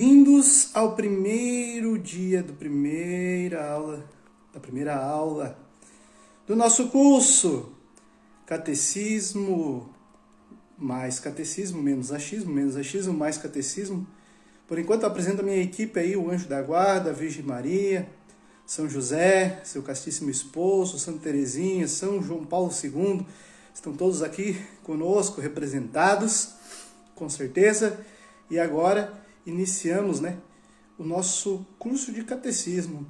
Bem-vindos ao primeiro dia do primeira aula, da primeira aula do nosso curso Catecismo mais catecismo, menos achismo, menos achismo, mais catecismo. Por enquanto apresento a minha equipe aí, o Anjo da Guarda, a Virgem Maria, São José, seu castíssimo esposo, Santa Teresinha, São João Paulo II, estão todos aqui conosco, representados, com certeza. E agora iniciamos né, o nosso curso de catecismo.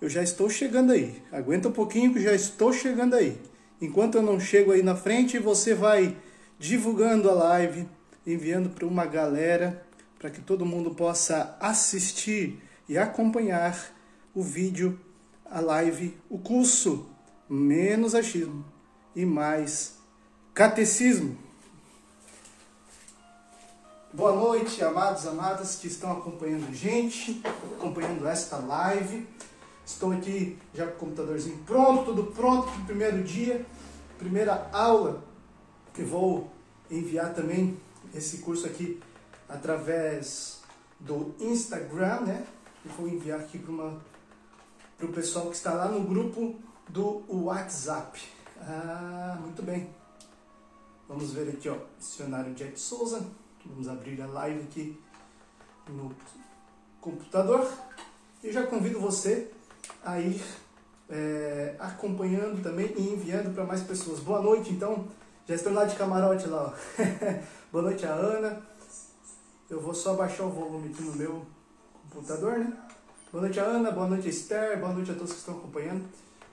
Eu já estou chegando aí. Aguenta um pouquinho que já estou chegando aí. Enquanto eu não chego aí na frente, você vai divulgando a live, enviando para uma galera, para que todo mundo possa assistir e acompanhar o vídeo, a live, o curso Menos Achismo e Mais Catecismo. Boa noite, amados, amadas que estão acompanhando a gente, acompanhando esta live. Estou aqui já com o computadorzinho pronto, tudo pronto para o primeiro dia, primeira aula que vou enviar também esse curso aqui através do Instagram, né? Eu vou enviar aqui para o pessoal que está lá no grupo do WhatsApp. Ah, muito bem. Vamos ver aqui, ó, dicionário Jack Souza. Vamos abrir a live aqui no computador. E já convido você a ir é, acompanhando também e enviando para mais pessoas. Boa noite, então. Já estão lá de camarote lá. Boa noite, a Ana. Eu vou só baixar o volume aqui no meu computador, né? Boa noite, a Ana. Boa noite, a Esther. Boa noite a todos que estão acompanhando.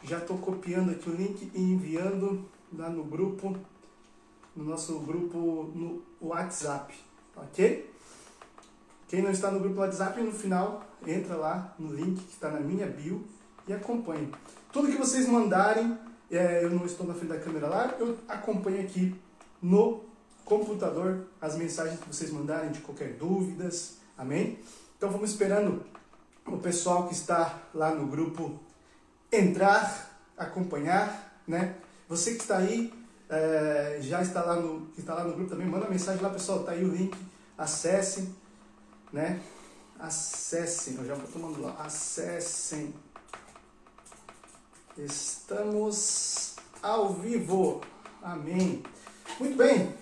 Já estou copiando aqui o link e enviando lá no grupo no nosso grupo no WhatsApp, ok? Quem não está no grupo WhatsApp, no final, entra lá no link que está na minha bio e acompanhe. Tudo que vocês mandarem, é, eu não estou na frente da câmera lá, eu acompanho aqui no computador as mensagens que vocês mandarem de qualquer dúvidas, amém? Então vamos esperando o pessoal que está lá no grupo entrar, acompanhar, né? Você que está aí, é, já está lá, no, está lá no grupo também, manda mensagem lá, pessoal, tá aí o link, acessem, né? Acessem, eu já estou tomando lá, acessem. Estamos ao vivo, amém. Muito bem,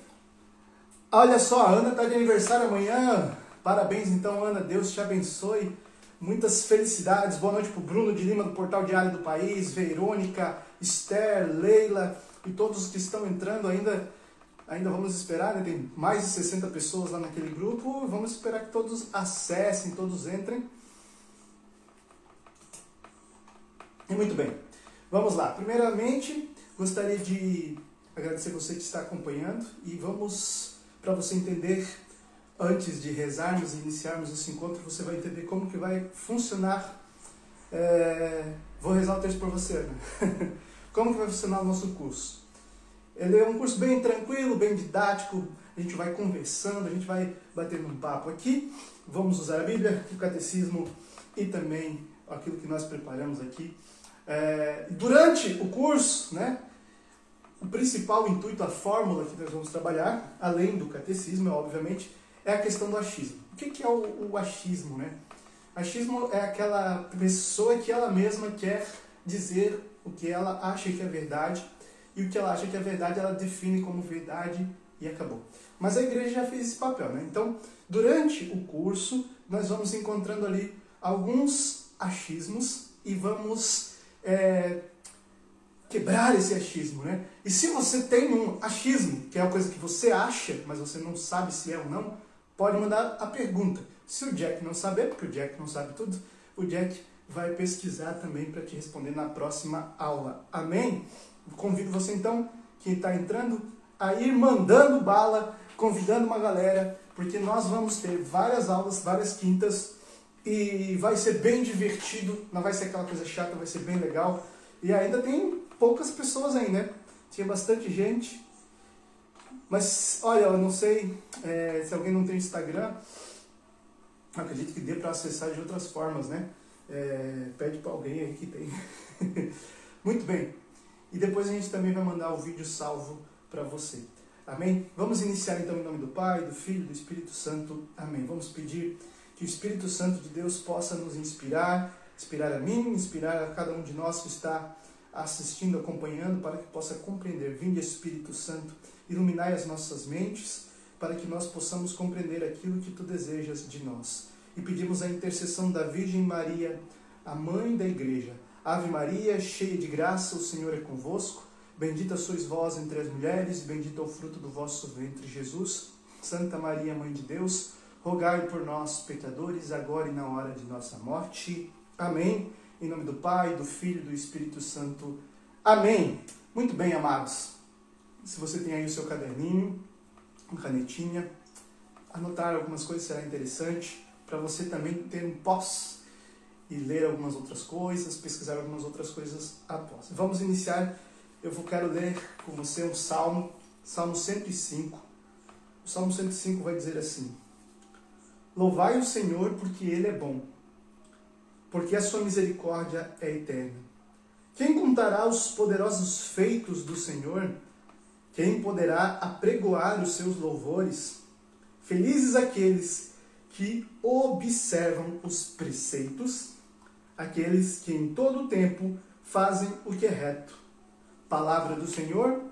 olha só, a Ana está de aniversário amanhã, parabéns então, Ana, Deus te abençoe. Muitas felicidades. Boa noite para o Bruno de Lima, do Portal Diário do País, Verônica, Esther, Leila, e todos que estão entrando ainda, ainda vamos esperar, né? tem mais de 60 pessoas lá naquele grupo, vamos esperar que todos acessem, todos entrem. E muito bem, vamos lá. Primeiramente, gostaria de agradecer você que está acompanhando e vamos, para você entender, antes de rezarmos e iniciarmos esse encontro, você vai entender como que vai funcionar. É... Vou rezar o texto para você, né? Como que vai funcionar o nosso curso? Ele é um curso bem tranquilo, bem didático, a gente vai conversando, a gente vai batendo um papo aqui, vamos usar a Bíblia, o Catecismo e também aquilo que nós preparamos aqui. É, durante o curso, né, o principal intuito, a fórmula que nós vamos trabalhar, além do Catecismo, obviamente, é a questão do achismo. O que, é o, o achismo? Né? Achismo é aquela pessoa que ela mesma quer dizer o que ela acha que é verdade e o que ela acha que é verdade ela define como verdade e acabou. Mas a igreja já fez esse papel, né? Então, durante o curso, nós vamos encontrando ali alguns achismos e vamos é, quebrar esse achismo, né? E se você tem um achismo, que é uma coisa que você acha, mas você não sabe se é ou não, pode mandar a pergunta. Se o Jack não saber, porque o Jack não sabe tudo, o Jack vai pesquisar também para te responder na próxima aula. Amém? Convido você então, que está entrando, a ir mandando bala, convidando uma galera, porque nós vamos ter várias aulas, várias quintas, e vai ser bem divertido, não vai ser aquela coisa chata, vai ser bem legal. E ainda tem poucas pessoas aí, né? Tinha bastante gente. Mas, olha, eu não sei é, se alguém não tem Instagram, acredito que dê para acessar de outras formas, né? É, pede para alguém aí que tem. Muito bem. E depois a gente também vai mandar o vídeo salvo para você. Amém? Vamos iniciar então em nome do Pai, do Filho, do Espírito Santo. Amém. Vamos pedir Que o Espírito Santo de Deus possa nos inspirar, inspirar a mim, inspirar a cada um de nós que está assistindo, acompanhando, para que possa compreender. Vinde, Espírito Santo, iluminai as nossas mentes, para que nós possamos compreender aquilo que tu desejas de nós. E pedimos a intercessão da Virgem Maria, a mãe da Igreja. Ave Maria, cheia de graça, o Senhor é convosco. Bendita sois vós entre as mulheres, e bendito é o fruto do vosso ventre, Jesus. Santa Maria, Mãe de Deus, rogai por nós, pecadores, agora e na hora de nossa morte. Amém. Em nome do Pai, do Filho e do Espírito Santo. Amém. Muito bem, amados. Se você tem aí o seu caderninho, uma canetinha, anotar algumas coisas será interessante para você também ter um pós e ler algumas outras coisas, pesquisar algumas outras coisas após. Vamos iniciar eu vou quero ler com você um salmo, Salmo 105. O Salmo 105 vai dizer assim: Louvai o Senhor porque ele é bom, porque a sua misericórdia é eterna. Quem contará os poderosos feitos do Senhor? Quem poderá apregoar os seus louvores? Felizes aqueles que observam os preceitos, aqueles que em todo tempo fazem o que é reto Palavra do Senhor,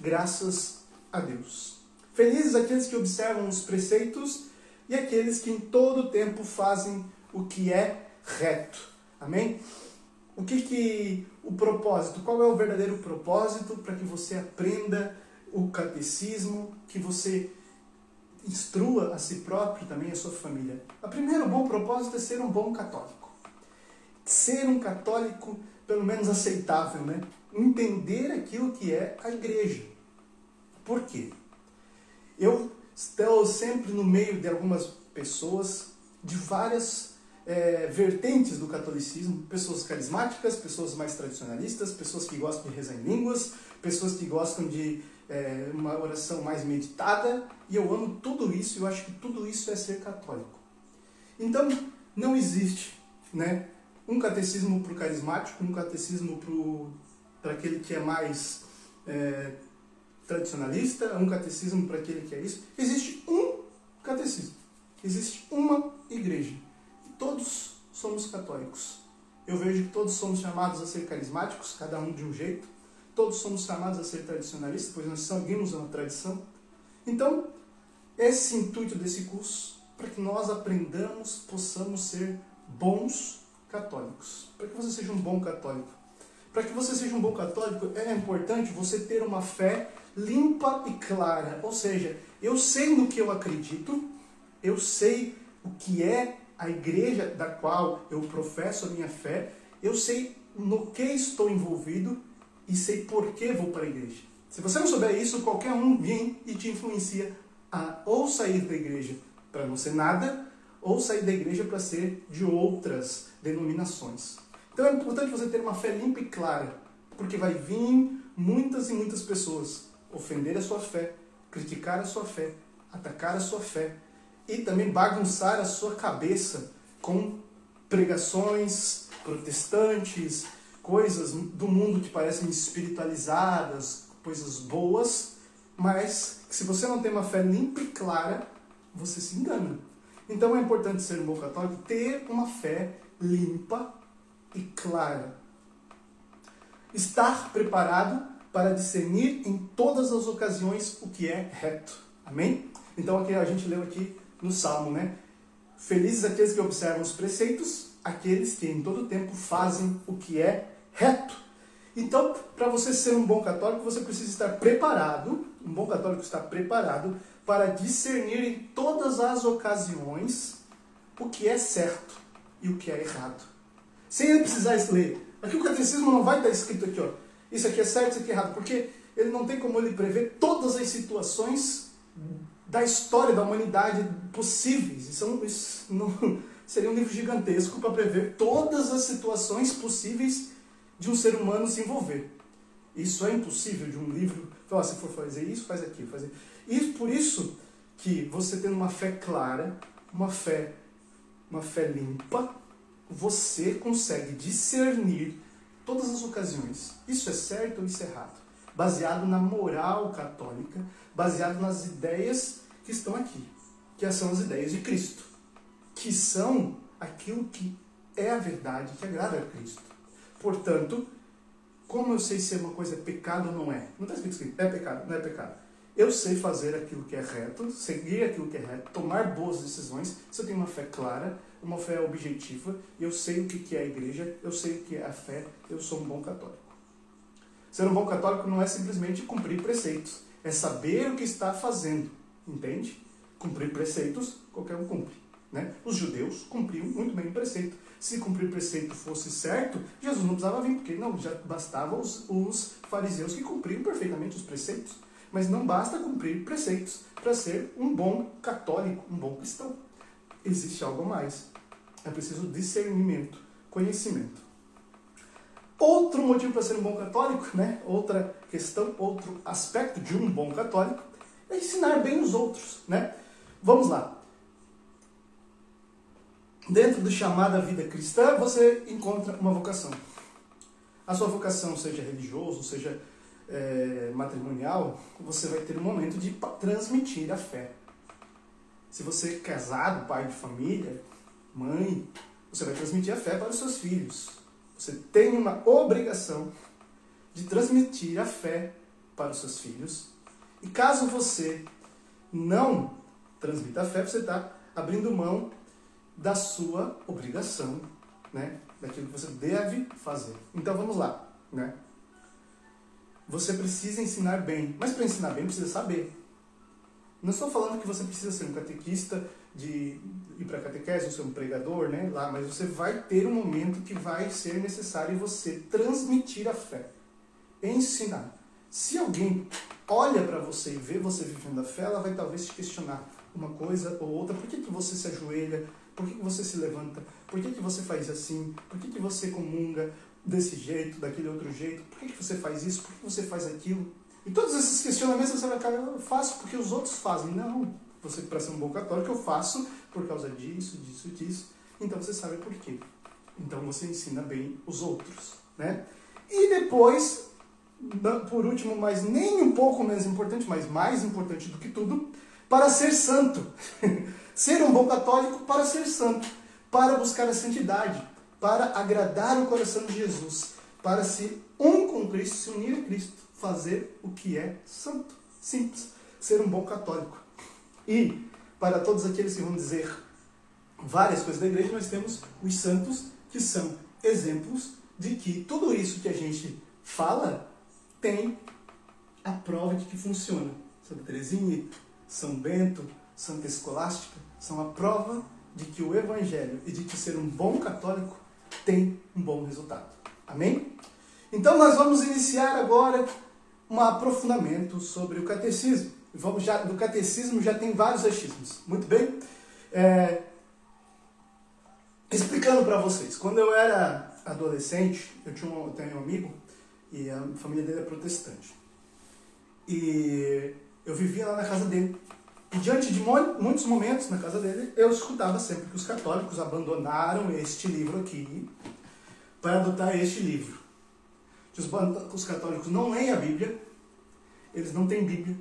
graças a Deus. Felizes aqueles que observam os preceitos e aqueles que em todo tempo fazem o que é reto. Amém? O que que o propósito? Qual é o verdadeiro propósito para que você aprenda o catecismo, que você instrua a si próprio também a sua família? O primeiro bom propósito é ser um bom católico. Ser um católico pelo menos aceitável, né? entender aquilo que é a igreja. Por quê? Eu estou sempre no meio de algumas pessoas de várias é, vertentes do catolicismo, pessoas carismáticas, pessoas mais tradicionalistas, pessoas que gostam de rezar em línguas, pessoas que gostam de é, uma oração mais meditada, e eu amo tudo isso, eu acho que tudo isso é ser católico. Então, não existe né, um catecismo para o carismático, um catecismo para aquele que é mais é, tradicionalista, um catecismo para aquele que é isso. Existe um catecismo, existe uma igreja. Todos somos católicos. Eu vejo que todos somos chamados a ser carismáticos, cada um de um jeito. Todos somos chamados a ser tradicionalistas, pois nós seguimos uma tradição. Então, esse intuito desse curso, para que nós aprendamos, possamos ser bons católicos. Para que você seja um bom católico. Para que você seja um bom católico, é importante você ter uma fé limpa e clara. Ou seja, eu sei no que eu acredito, eu sei o que é a igreja da qual eu professo a minha fé, eu sei no que estou envolvido e sei por que vou para a igreja. Se você não souber isso, qualquer um vem e te influencia a ou sair da igreja para não ser nada, ou sair da igreja para ser de outras denominações. Então é importante você ter uma fé limpa e clara, porque vai vir muitas e muitas pessoas ofender a sua fé, criticar a sua fé, atacar a sua fé e também bagunçar a sua cabeça com pregações protestantes, coisas do mundo que parecem espiritualizadas, coisas boas, mas que se você não tem uma fé limpa e clara, você se engana. Então é importante ser um bom católico, ter uma fé limpa e clara. Estar preparado para discernir em todas as ocasiões o que é reto. Amém? Então aqui a gente leu aqui no Salmo, né? Felizes aqueles que observam os preceitos, aqueles que em todo tempo fazem o que é reto. Então, para você ser um bom católico, você precisa estar preparado, um bom católico está preparado para discernir em todas as ocasiões o que é certo e o que é errado sem ele precisar ler. Aqui o catecismo não vai estar escrito aqui, ó. Isso aqui é certo, isso aqui é errado, porque ele não tem como ele prever todas as situações da história da humanidade possíveis. Isso, isso não, seria um livro gigantesco para prever todas as situações possíveis de um ser humano se envolver. Isso é impossível de um livro. Falar, se for fazer isso, faz aquilo, fazer. E por isso que você tendo uma fé clara, uma fé, uma fé limpa, você consegue discernir todas as ocasiões. Isso é certo ou isso é errado? Baseado na moral católica, baseado nas ideias que estão aqui, que são as ideias de Cristo, que são aquilo que é a verdade, que agrada a Cristo. Portanto, como eu sei se uma coisa é pecado ou não é? Não está escrito assim, é pecado, não é pecado. Eu sei fazer aquilo que é reto, seguir aquilo que é reto, tomar boas decisões, se eu tenho uma fé clara, uma fé objetiva, eu sei o que é a igreja, eu sei o que é a fé, eu sou um bom católico. Ser um bom católico não é simplesmente cumprir preceitos, é saber o que está fazendo, entende? Cumprir preceitos, qualquer um cumpre. Né? Os judeus cumpriam muito bem o preceito. Se cumprir preceito fosse certo, Jesus não precisava vir, porque não, já bastava os, os fariseus que cumpriam perfeitamente os preceitos. Mas não basta cumprir preceitos para ser um bom católico, um bom cristão. Existe algo mais. É preciso discernimento, conhecimento. Outro motivo para ser um bom católico, né? outra questão, outro aspecto de um bom católico, é ensinar bem os outros. Né? Vamos lá. Dentro do chamada vida cristã, você encontra uma vocação. A sua vocação, seja religioso, seja é, matrimonial, você vai ter um momento de transmitir a fé. Se você é casado, pai de família, mãe, você vai transmitir a fé para os seus filhos. Você tem uma obrigação de transmitir a fé para os seus filhos. E caso você não transmita a fé, você está abrindo mão da sua obrigação, né? daquilo que você deve fazer. Então vamos lá. Né? Você precisa ensinar bem, mas para ensinar bem precisa saber. Não estou falando que você precisa ser um catequista de ir para catequese ou ser um pregador, né? Lá, mas você vai ter um momento que vai ser necessário você transmitir a fé, ensinar. Se alguém olha para você e vê você vivendo a fé, ela vai talvez te questionar uma coisa ou outra. Por que, que você se ajoelha? Por que, que você se levanta? Por que, que você faz assim? Por que, que você comunga desse jeito, daquele outro jeito? Por que, que você faz isso? Por que você faz aquilo? E todos esses questionamentos você vai ficar, eu faço porque os outros fazem. Não, você para ser um bom católico eu faço por causa disso, disso, disso. Então você sabe por quê. Então você ensina bem os outros, né? E depois, por último, mas nem um pouco menos importante, mas mais importante do que tudo, para ser santo. ser um bom católico para ser santo, para buscar a santidade, para agradar o coração de Jesus, para ser um com Cristo, se unir a Cristo, fazer o que é santo. Simples. Ser um bom católico. E, para todos aqueles que vão dizer várias coisas da igreja, nós temos os santos, que são exemplos de que tudo isso que a gente fala tem a prova de que funciona. Santa Teresinha, São Bento, Santa Escolástica são a prova de que o Evangelho e de que ser um bom católico tem um bom resultado. Amém? Então nós vamos iniciar agora um aprofundamento sobre o catecismo. Vamos já, do catecismo já tem vários achismos. Muito bem? É, explicando para vocês, quando eu era adolescente, eu, tinha um, eu tenho um amigo e a família dele é protestante. E eu vivia lá na casa dele. E diante de muitos momentos na casa dele, eu escutava sempre que os católicos abandonaram este livro aqui para adotar este livro que os, os católicos não leem a Bíblia, eles não têm Bíblia,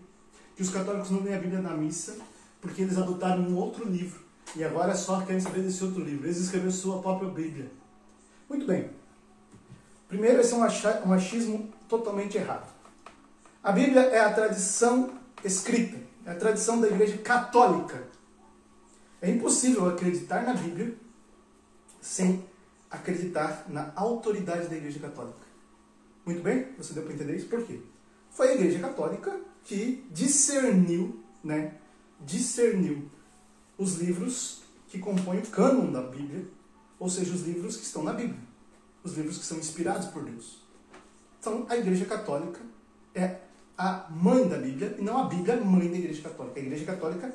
que os católicos não leem a Bíblia na missa, porque eles adotaram um outro livro, e agora só querem saber desse outro livro. Eles escreveram sua própria Bíblia. Muito bem. Primeiro, esse é um achismo totalmente errado. A Bíblia é a tradição escrita, é a tradição da Igreja Católica. É impossível acreditar na Bíblia sem acreditar na autoridade da Igreja Católica. Muito bem? Você deu para entender isso? Por quê? Foi a Igreja Católica que discerniu, né? Discerniu os livros que compõem o cânon da Bíblia, ou seja, os livros que estão na Bíblia, os livros que são inspirados por Deus. Então, a Igreja Católica é a mãe da Bíblia e não a Bíblia mãe da Igreja Católica. A Igreja Católica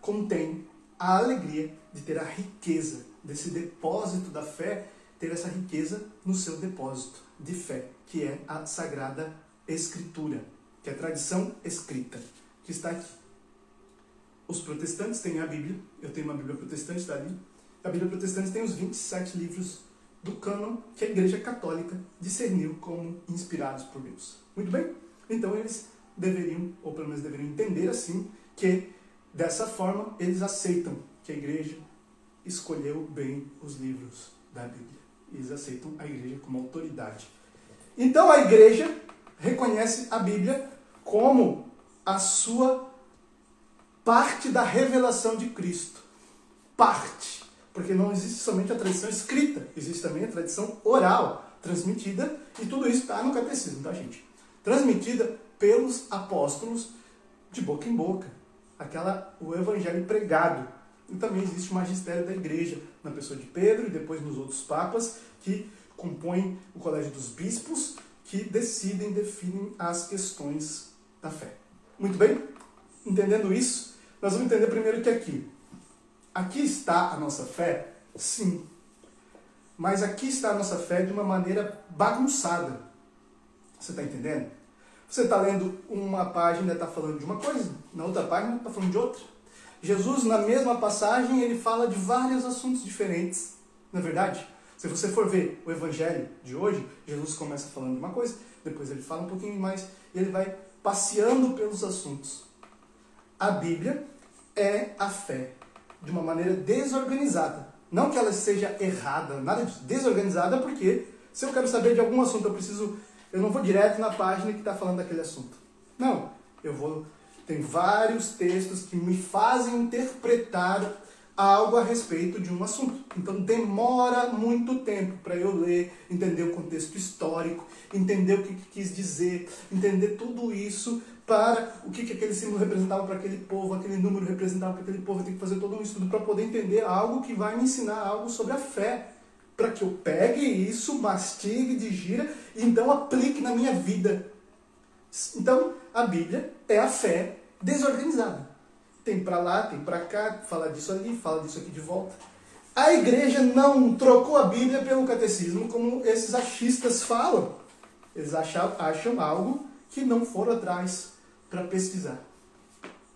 contém a alegria de ter a riqueza desse depósito da fé, ter essa riqueza no seu depósito de fé que é a Sagrada Escritura, que é a tradição escrita, que está aqui. Os protestantes têm a Bíblia, eu tenho uma Bíblia protestante, está ali. A Bíblia protestante tem os 27 livros do cânon que a Igreja Católica discerniu como inspirados por Deus. Muito bem? Então eles deveriam, ou pelo menos deveriam entender assim, que dessa forma eles aceitam que a Igreja escolheu bem os livros da Bíblia. Eles aceitam a igreja como autoridade. Então a igreja reconhece a Bíblia como a sua parte da revelação de Cristo. Parte. Porque não existe somente a tradição escrita, existe também a tradição oral, transmitida, e tudo isso está no catecismo, tá, gente? Transmitida pelos apóstolos de boca em boca. Aquela, o evangelho pregado. E também existe o magistério da igreja, na pessoa de Pedro e depois nos outros papas, que compõem o colégio dos bispos, que decidem, definem as questões da fé. Muito bem? Entendendo isso, nós vamos entender primeiro que aqui. Aqui está a nossa fé? Sim. Mas aqui está a nossa fé de uma maneira bagunçada. Você está entendendo? Você está lendo uma página e está falando de uma coisa, na outra página está falando de outra. Jesus, na mesma passagem, ele fala de vários assuntos diferentes, não é verdade? Se você for ver o evangelho de hoje, Jesus começa falando de uma coisa, depois ele fala um pouquinho mais, e ele vai passeando pelos assuntos. A Bíblia é a fé de uma maneira desorganizada. Não que ela seja errada, nada disso. Desorganizada porque se eu quero saber de algum assunto, eu preciso eu não vou direto na página que está falando daquele assunto. Não, eu vou. Tem vários textos que me fazem interpretar algo a respeito de um assunto. Então demora muito tempo para eu ler, entender o contexto histórico, entender o que, que quis dizer, entender tudo isso para o que, que aquele símbolo representava para aquele povo, aquele número representava para aquele povo. Eu tenho que fazer todo um estudo para poder entender algo que vai me ensinar algo sobre a fé para que eu pegue isso, mastigue, digira e então aplique na minha vida. Então, a Bíblia é a fé desorganizada. Tem para lá, tem para cá, fala disso ali, fala disso aqui de volta. A igreja não trocou a Bíblia pelo catecismo como esses achistas falam. Eles acham, acham algo que não foram atrás para pesquisar.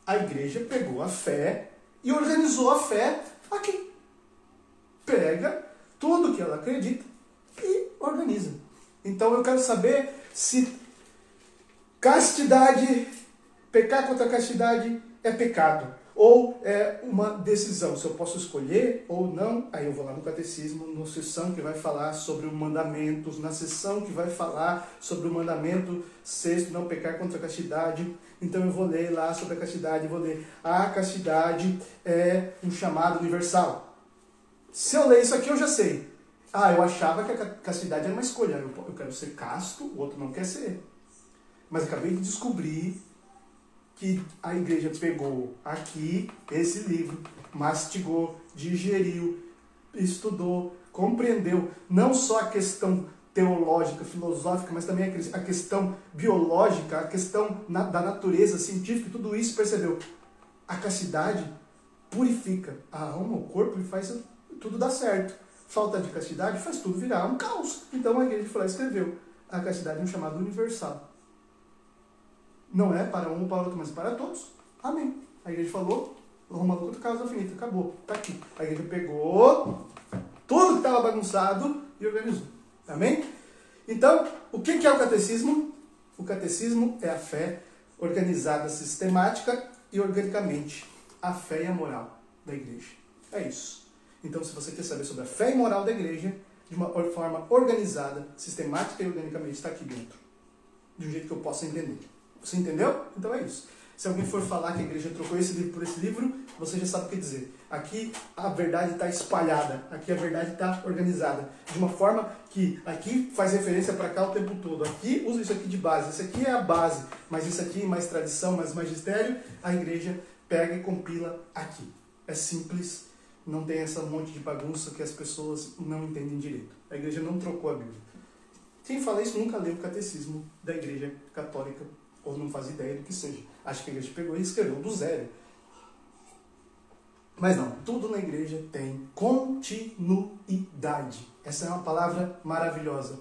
A igreja pegou a fé e organizou a fé aqui. Pega tudo que ela acredita e organiza. Então eu quero saber se castidade, pecar contra a castidade é pecado ou é uma decisão, se eu posso escolher ou não, aí eu vou lá no catecismo, na sessão que vai falar sobre o mandamentos, na sessão que vai falar sobre o mandamento sexto, não pecar contra a castidade, então eu vou ler lá sobre a castidade, vou ler, a castidade é um chamado universal. Se eu ler isso aqui, eu já sei. Ah, eu achava que a castidade era uma escolha. Eu quero ser casto, o outro não quer ser. Mas acabei de descobrir que a igreja pegou aqui esse livro, mastigou, digeriu, estudou, compreendeu não só a questão teológica, filosófica, mas também a questão biológica, a questão da natureza científica, tudo isso percebeu. A castidade purifica a alma, o corpo e faz tudo dar certo. Falta de castidade faz tudo virar um caos. Então a igreja foi lá e escreveu: a castidade um chamado universal. Não é para um ou para outro, mas para todos. Amém. A igreja falou, Roma luta, causa finita, acabou. Está aqui. A igreja pegou tudo que estava bagunçado e organizou. Amém? Então, o que é o catecismo? O catecismo é a fé organizada sistemática e organicamente. A fé e a moral da igreja. É isso. Então, se você quer saber sobre a fé e moral da igreja, de uma forma organizada, sistemática e organicamente, está aqui dentro. De um jeito que eu possa entender. Você entendeu? Então é isso. Se alguém for falar que a igreja trocou esse livro por esse livro, você já sabe o que dizer. Aqui a verdade está espalhada, aqui a verdade está organizada. De uma forma que aqui faz referência para cá o tempo todo. Aqui usa isso aqui de base. Isso aqui é a base, mas isso aqui mais tradição, mais magistério, a igreja pega e compila aqui. É simples, não tem essa monte de bagunça que as pessoas não entendem direito. A igreja não trocou a Bíblia. Quem fala isso nunca leu o catecismo da igreja católica ou não faz ideia do que seja. Acho que a igreja pegou e escreveu do zero. Mas não, tudo na igreja tem continuidade. Essa é uma palavra maravilhosa.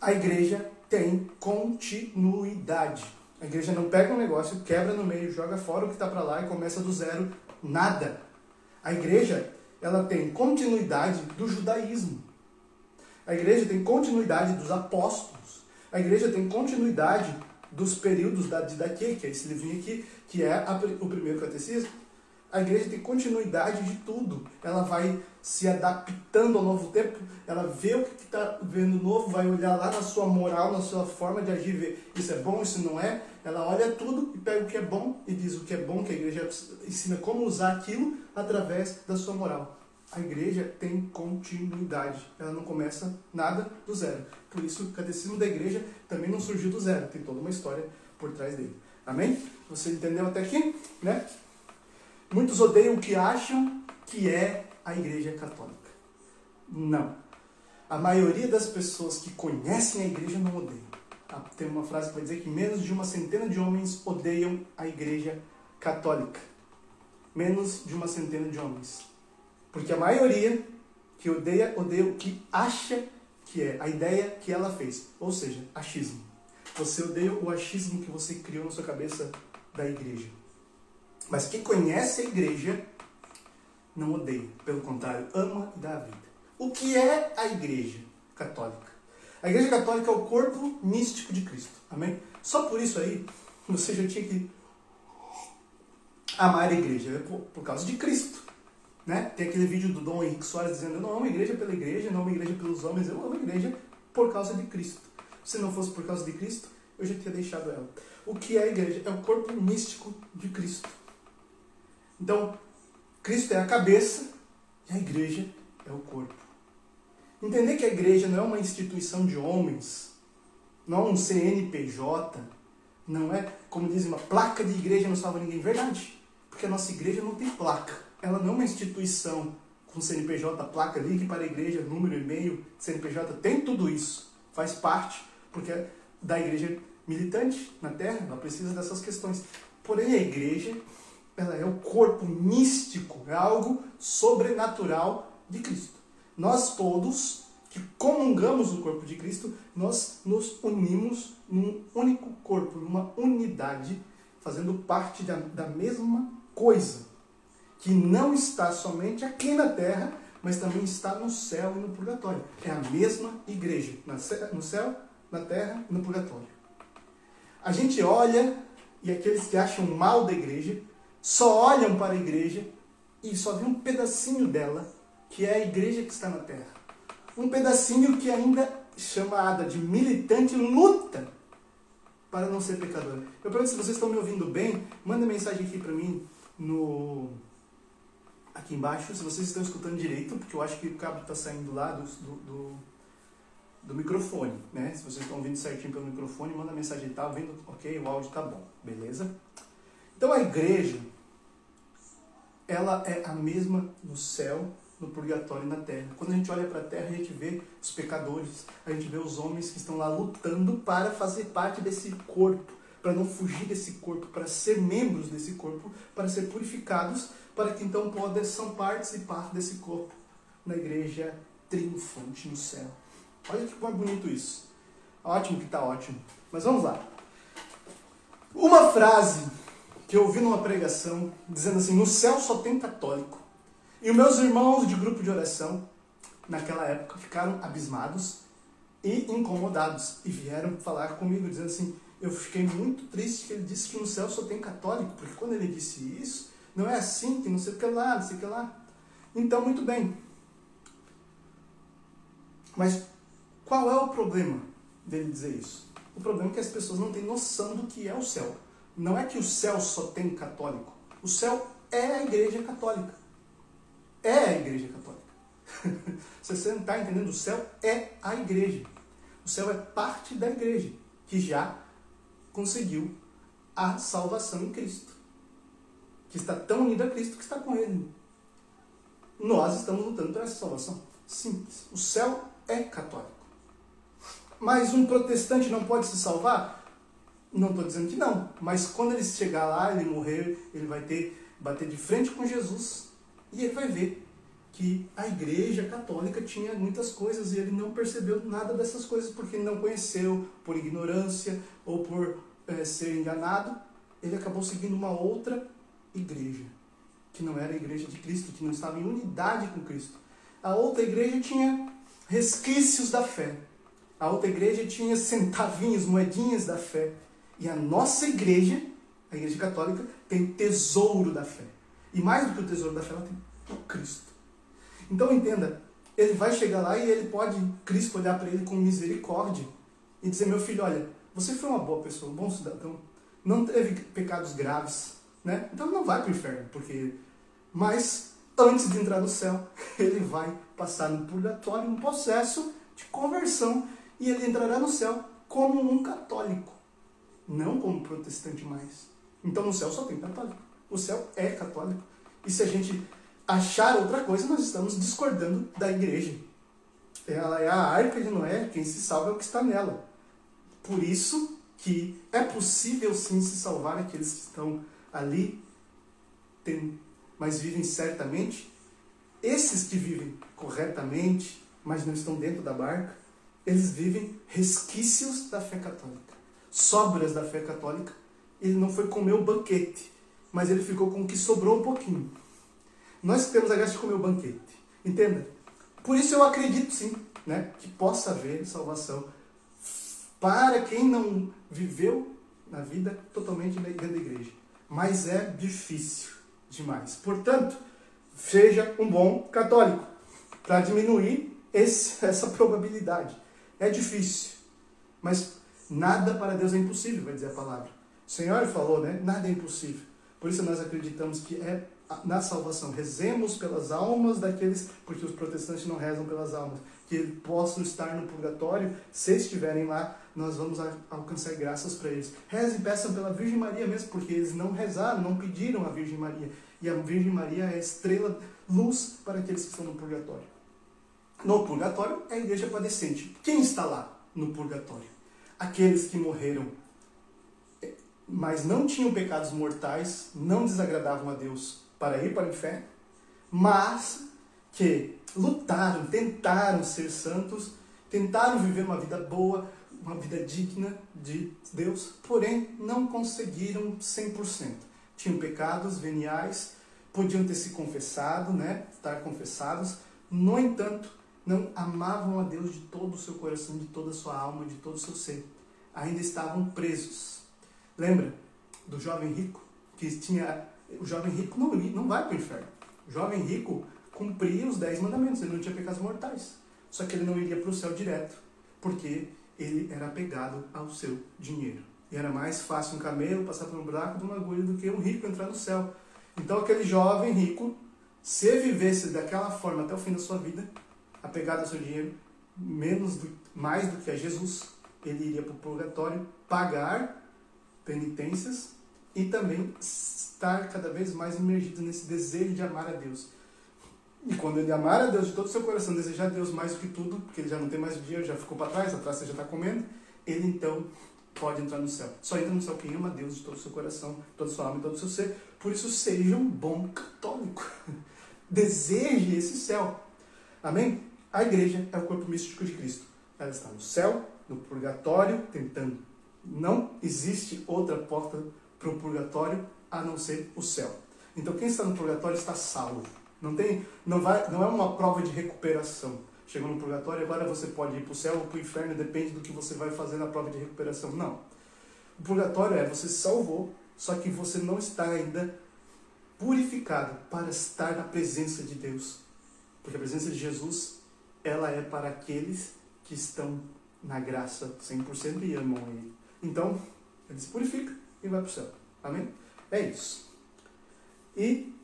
A igreja tem continuidade. A igreja não pega um negócio, quebra no meio, joga fora o que está para lá e começa do zero. Nada. A igreja ela tem continuidade do judaísmo. A igreja tem continuidade dos apóstolos. A igreja tem continuidade dos períodos da Didaquê, que é esse livrinho aqui, que é a, o primeiro catecismo. A igreja tem continuidade de tudo. Ela vai se adaptando ao novo tempo, ela vê o que está vendo novo, vai olhar lá na sua moral, na sua forma de agir, ver isso é bom, isso não é. Ela olha tudo e pega o que é bom e diz o que é bom, que a igreja ensina como usar aquilo através da sua moral. A igreja tem continuidade, ela não começa nada do zero. Por isso, o catecismo da igreja também não surgiu do zero, tem toda uma história por trás dele. Amém? Você entendeu até aqui? Né? Muitos odeiam o que acham que é a Igreja Católica. Não. A maioria das pessoas que conhecem a Igreja não odeiam. Ah, tem uma frase que vai dizer que menos de uma centena de homens odeiam a Igreja Católica. Menos de uma centena de homens. Porque a maioria que odeia, odeia o que acha que é a ideia que ela fez. Ou seja, achismo. Você odeia o achismo que você criou na sua cabeça da igreja. Mas quem conhece a igreja não odeia, pelo contrário, ama e dá a vida. O que é a igreja católica? A igreja católica é o corpo místico de Cristo. Amém? Só por isso aí, você já tinha que amar a igreja, é por, por causa de Cristo. Né? Tem aquele vídeo do Dom Henrique Soares dizendo: Eu não amo a igreja pela igreja, não amo a igreja pelos homens, eu amo a igreja por causa de Cristo. Se não fosse por causa de Cristo, eu já teria deixado ela. O que é a igreja? É o corpo místico de Cristo. Então, Cristo é a cabeça e a igreja é o corpo. Entender que a igreja não é uma instituição de homens, não é um CNPJ, não é, como dizem, uma placa de igreja não salva ninguém. Verdade, porque a nossa igreja não tem placa. Ela não é uma instituição com CNPJ, placa, ligue para a igreja, número, e-mail, CNPJ, tem tudo isso. Faz parte, porque é da igreja militante na Terra, ela precisa dessas questões. Porém, a igreja ela é o corpo místico, é algo sobrenatural de Cristo. Nós todos que comungamos o corpo de Cristo, nós nos unimos num único corpo, numa unidade, fazendo parte da, da mesma coisa, que não está somente aqui na terra, mas também está no céu e no purgatório. É a mesma igreja, no céu, na terra e no purgatório. A gente olha e aqueles que acham mal da igreja só olham para a igreja e só vê um pedacinho dela, que é a igreja que está na terra. Um pedacinho que ainda, chamada de militante, luta para não ser pecador. Eu pergunto se vocês estão me ouvindo bem, manda mensagem aqui para mim no aqui embaixo, se vocês estão escutando direito, porque eu acho que o cabo está saindo lá do, do, do, microfone, né? Se vocês estão ouvindo certinho pelo microfone, manda mensagem, tá ouvindo? Ok, o áudio tá bom, beleza? Então a igreja, ela é a mesma no céu, no purgatório e na terra. Quando a gente olha para a terra, a gente vê os pecadores, a gente vê os homens que estão lá lutando para fazer parte desse corpo, para não fugir desse corpo, para ser membros desse corpo, para ser purificados, para que então possam participar desse corpo na igreja triunfante no céu. Olha que bonito isso. Ótimo que está ótimo. Mas vamos lá. Uma frase que eu ouvi numa pregação dizendo assim: no céu só tem católico. E os meus irmãos de grupo de oração, naquela época, ficaram abismados e incomodados e vieram falar comigo, dizendo assim: eu fiquei muito triste que ele disse que no céu só tem católico, porque quando ele disse isso, não é assim, que não sei o que lá, não sei o que lá. Então, muito bem. Mas qual é o problema dele dizer isso? O problema é que as pessoas não têm noção do que é o céu. Não é que o céu só tem católico. O céu é a igreja católica. É a igreja católica. Se você não está entendendo, o céu é a igreja. O céu é parte da igreja, que já conseguiu a salvação em Cristo. Que está tão unido a Cristo que está com Ele. Nós estamos lutando por essa salvação. Simples. O céu é católico. Mas um protestante não pode se salvar? Não estou dizendo que não, mas quando ele chegar lá, ele morrer, ele vai ter bater de frente com Jesus e ele vai ver que a igreja católica tinha muitas coisas e ele não percebeu nada dessas coisas porque ele não conheceu por ignorância ou por é, ser enganado. Ele acabou seguindo uma outra igreja, que não era a igreja de Cristo, que não estava em unidade com Cristo. A outra igreja tinha resquícios da fé. A outra igreja tinha centavinhos, moedinhas da fé. E a nossa igreja, a igreja católica, tem tesouro da fé. E mais do que o tesouro da fé, ela tem o Cristo. Então entenda, ele vai chegar lá e ele pode, Cristo, olhar para ele com misericórdia e dizer: Meu filho, olha, você foi uma boa pessoa, um bom cidadão, não teve pecados graves, né? Então não vai para o inferno, porque. Mas antes de entrar no céu, ele vai passar no purgatório, um processo de conversão, e ele entrará no céu como um católico, não como protestante mais. Então no céu só tem católico. O céu é católico. E se a gente achar outra coisa, nós estamos discordando da igreja. Ela é a arca de Noé, quem se salva é o que está nela. Por isso que é possível sim se salvar aqueles que estão ali, tem, mas vivem certamente. Esses que vivem corretamente, mas não estão dentro da barca, eles vivem resquícios da fé católica, sobras da fé católica. Ele não foi comer o banquete, mas ele ficou com o que sobrou um pouquinho. Nós temos a graça de comer o banquete. Entenda? Por isso eu acredito sim, né, que possa haver salvação para quem não viveu na vida totalmente dentro da igreja. Mas é difícil demais. Portanto, seja um bom católico para diminuir esse, essa probabilidade. É difícil, mas nada para Deus é impossível, vai dizer a palavra. O Senhor falou, né? Nada é impossível. Por isso nós acreditamos que é na salvação. Rezemos pelas almas daqueles, porque os protestantes não rezam pelas almas, que possam estar no purgatório. Se estiverem lá, nós vamos alcançar graças para eles. Rezem, peçam pela Virgem Maria mesmo, porque eles não rezaram, não pediram a Virgem Maria. E a Virgem Maria é a estrela, luz para aqueles que estão no purgatório. No purgatório é a igreja padecente. Quem está lá no purgatório? Aqueles que morreram mas não tinham pecados mortais, não desagradavam a Deus para ir para o inferno, mas que lutaram, tentaram ser santos, tentaram viver uma vida boa, uma vida digna de Deus, porém não conseguiram 100%. Tinham pecados veniais, podiam ter se confessado, né, estar confessados, no entanto, não amavam a Deus de todo o seu coração, de toda a sua alma, de todo o seu ser. Ainda estavam presos. Lembra do jovem rico que tinha o jovem rico não, não vai para o inferno. O jovem rico cumpria os dez mandamentos, ele não tinha pecados mortais. Só que ele não iria para o céu direto, porque ele era apegado ao seu dinheiro. E era mais fácil um camelo passar por um buraco de uma agulha do que um rico entrar no céu. Então aquele jovem rico, se vivesse daquela forma até o fim da sua vida, apegado ao seu dinheiro, menos do, mais do que a Jesus, ele iria para o purgatório pagar penitências e também estar cada vez mais imergido nesse desejo de amar a Deus. E quando ele amar a Deus de todo o seu coração, desejar a Deus mais do que tudo, porque ele já não tem mais dinheiro, já ficou para trás, atrás você já está comendo, ele então pode entrar no céu. Só entra no céu quem ama a Deus de todo o seu coração, toda a sua alma e todo o seu ser. Por isso, seja um bom católico. Deseje esse céu. Amém? A igreja é o corpo místico de Cristo. Ela está no céu, no purgatório, tentando. Não existe outra porta para o purgatório a não ser o céu. Então quem está no purgatório está salvo. Não tem, não vai, não é uma prova de recuperação. Chegou no purgatório, agora você pode ir para o céu ou para o inferno, depende do que você vai fazer na prova de recuperação. Não. O purgatório é você salvou, só que você não está ainda purificado para estar na presença de Deus. Porque a presença de Jesus, ela é para aqueles que estão na graça 100% e amam Ele. Então, ele se purifica e vai para o céu. Amém? É isso. E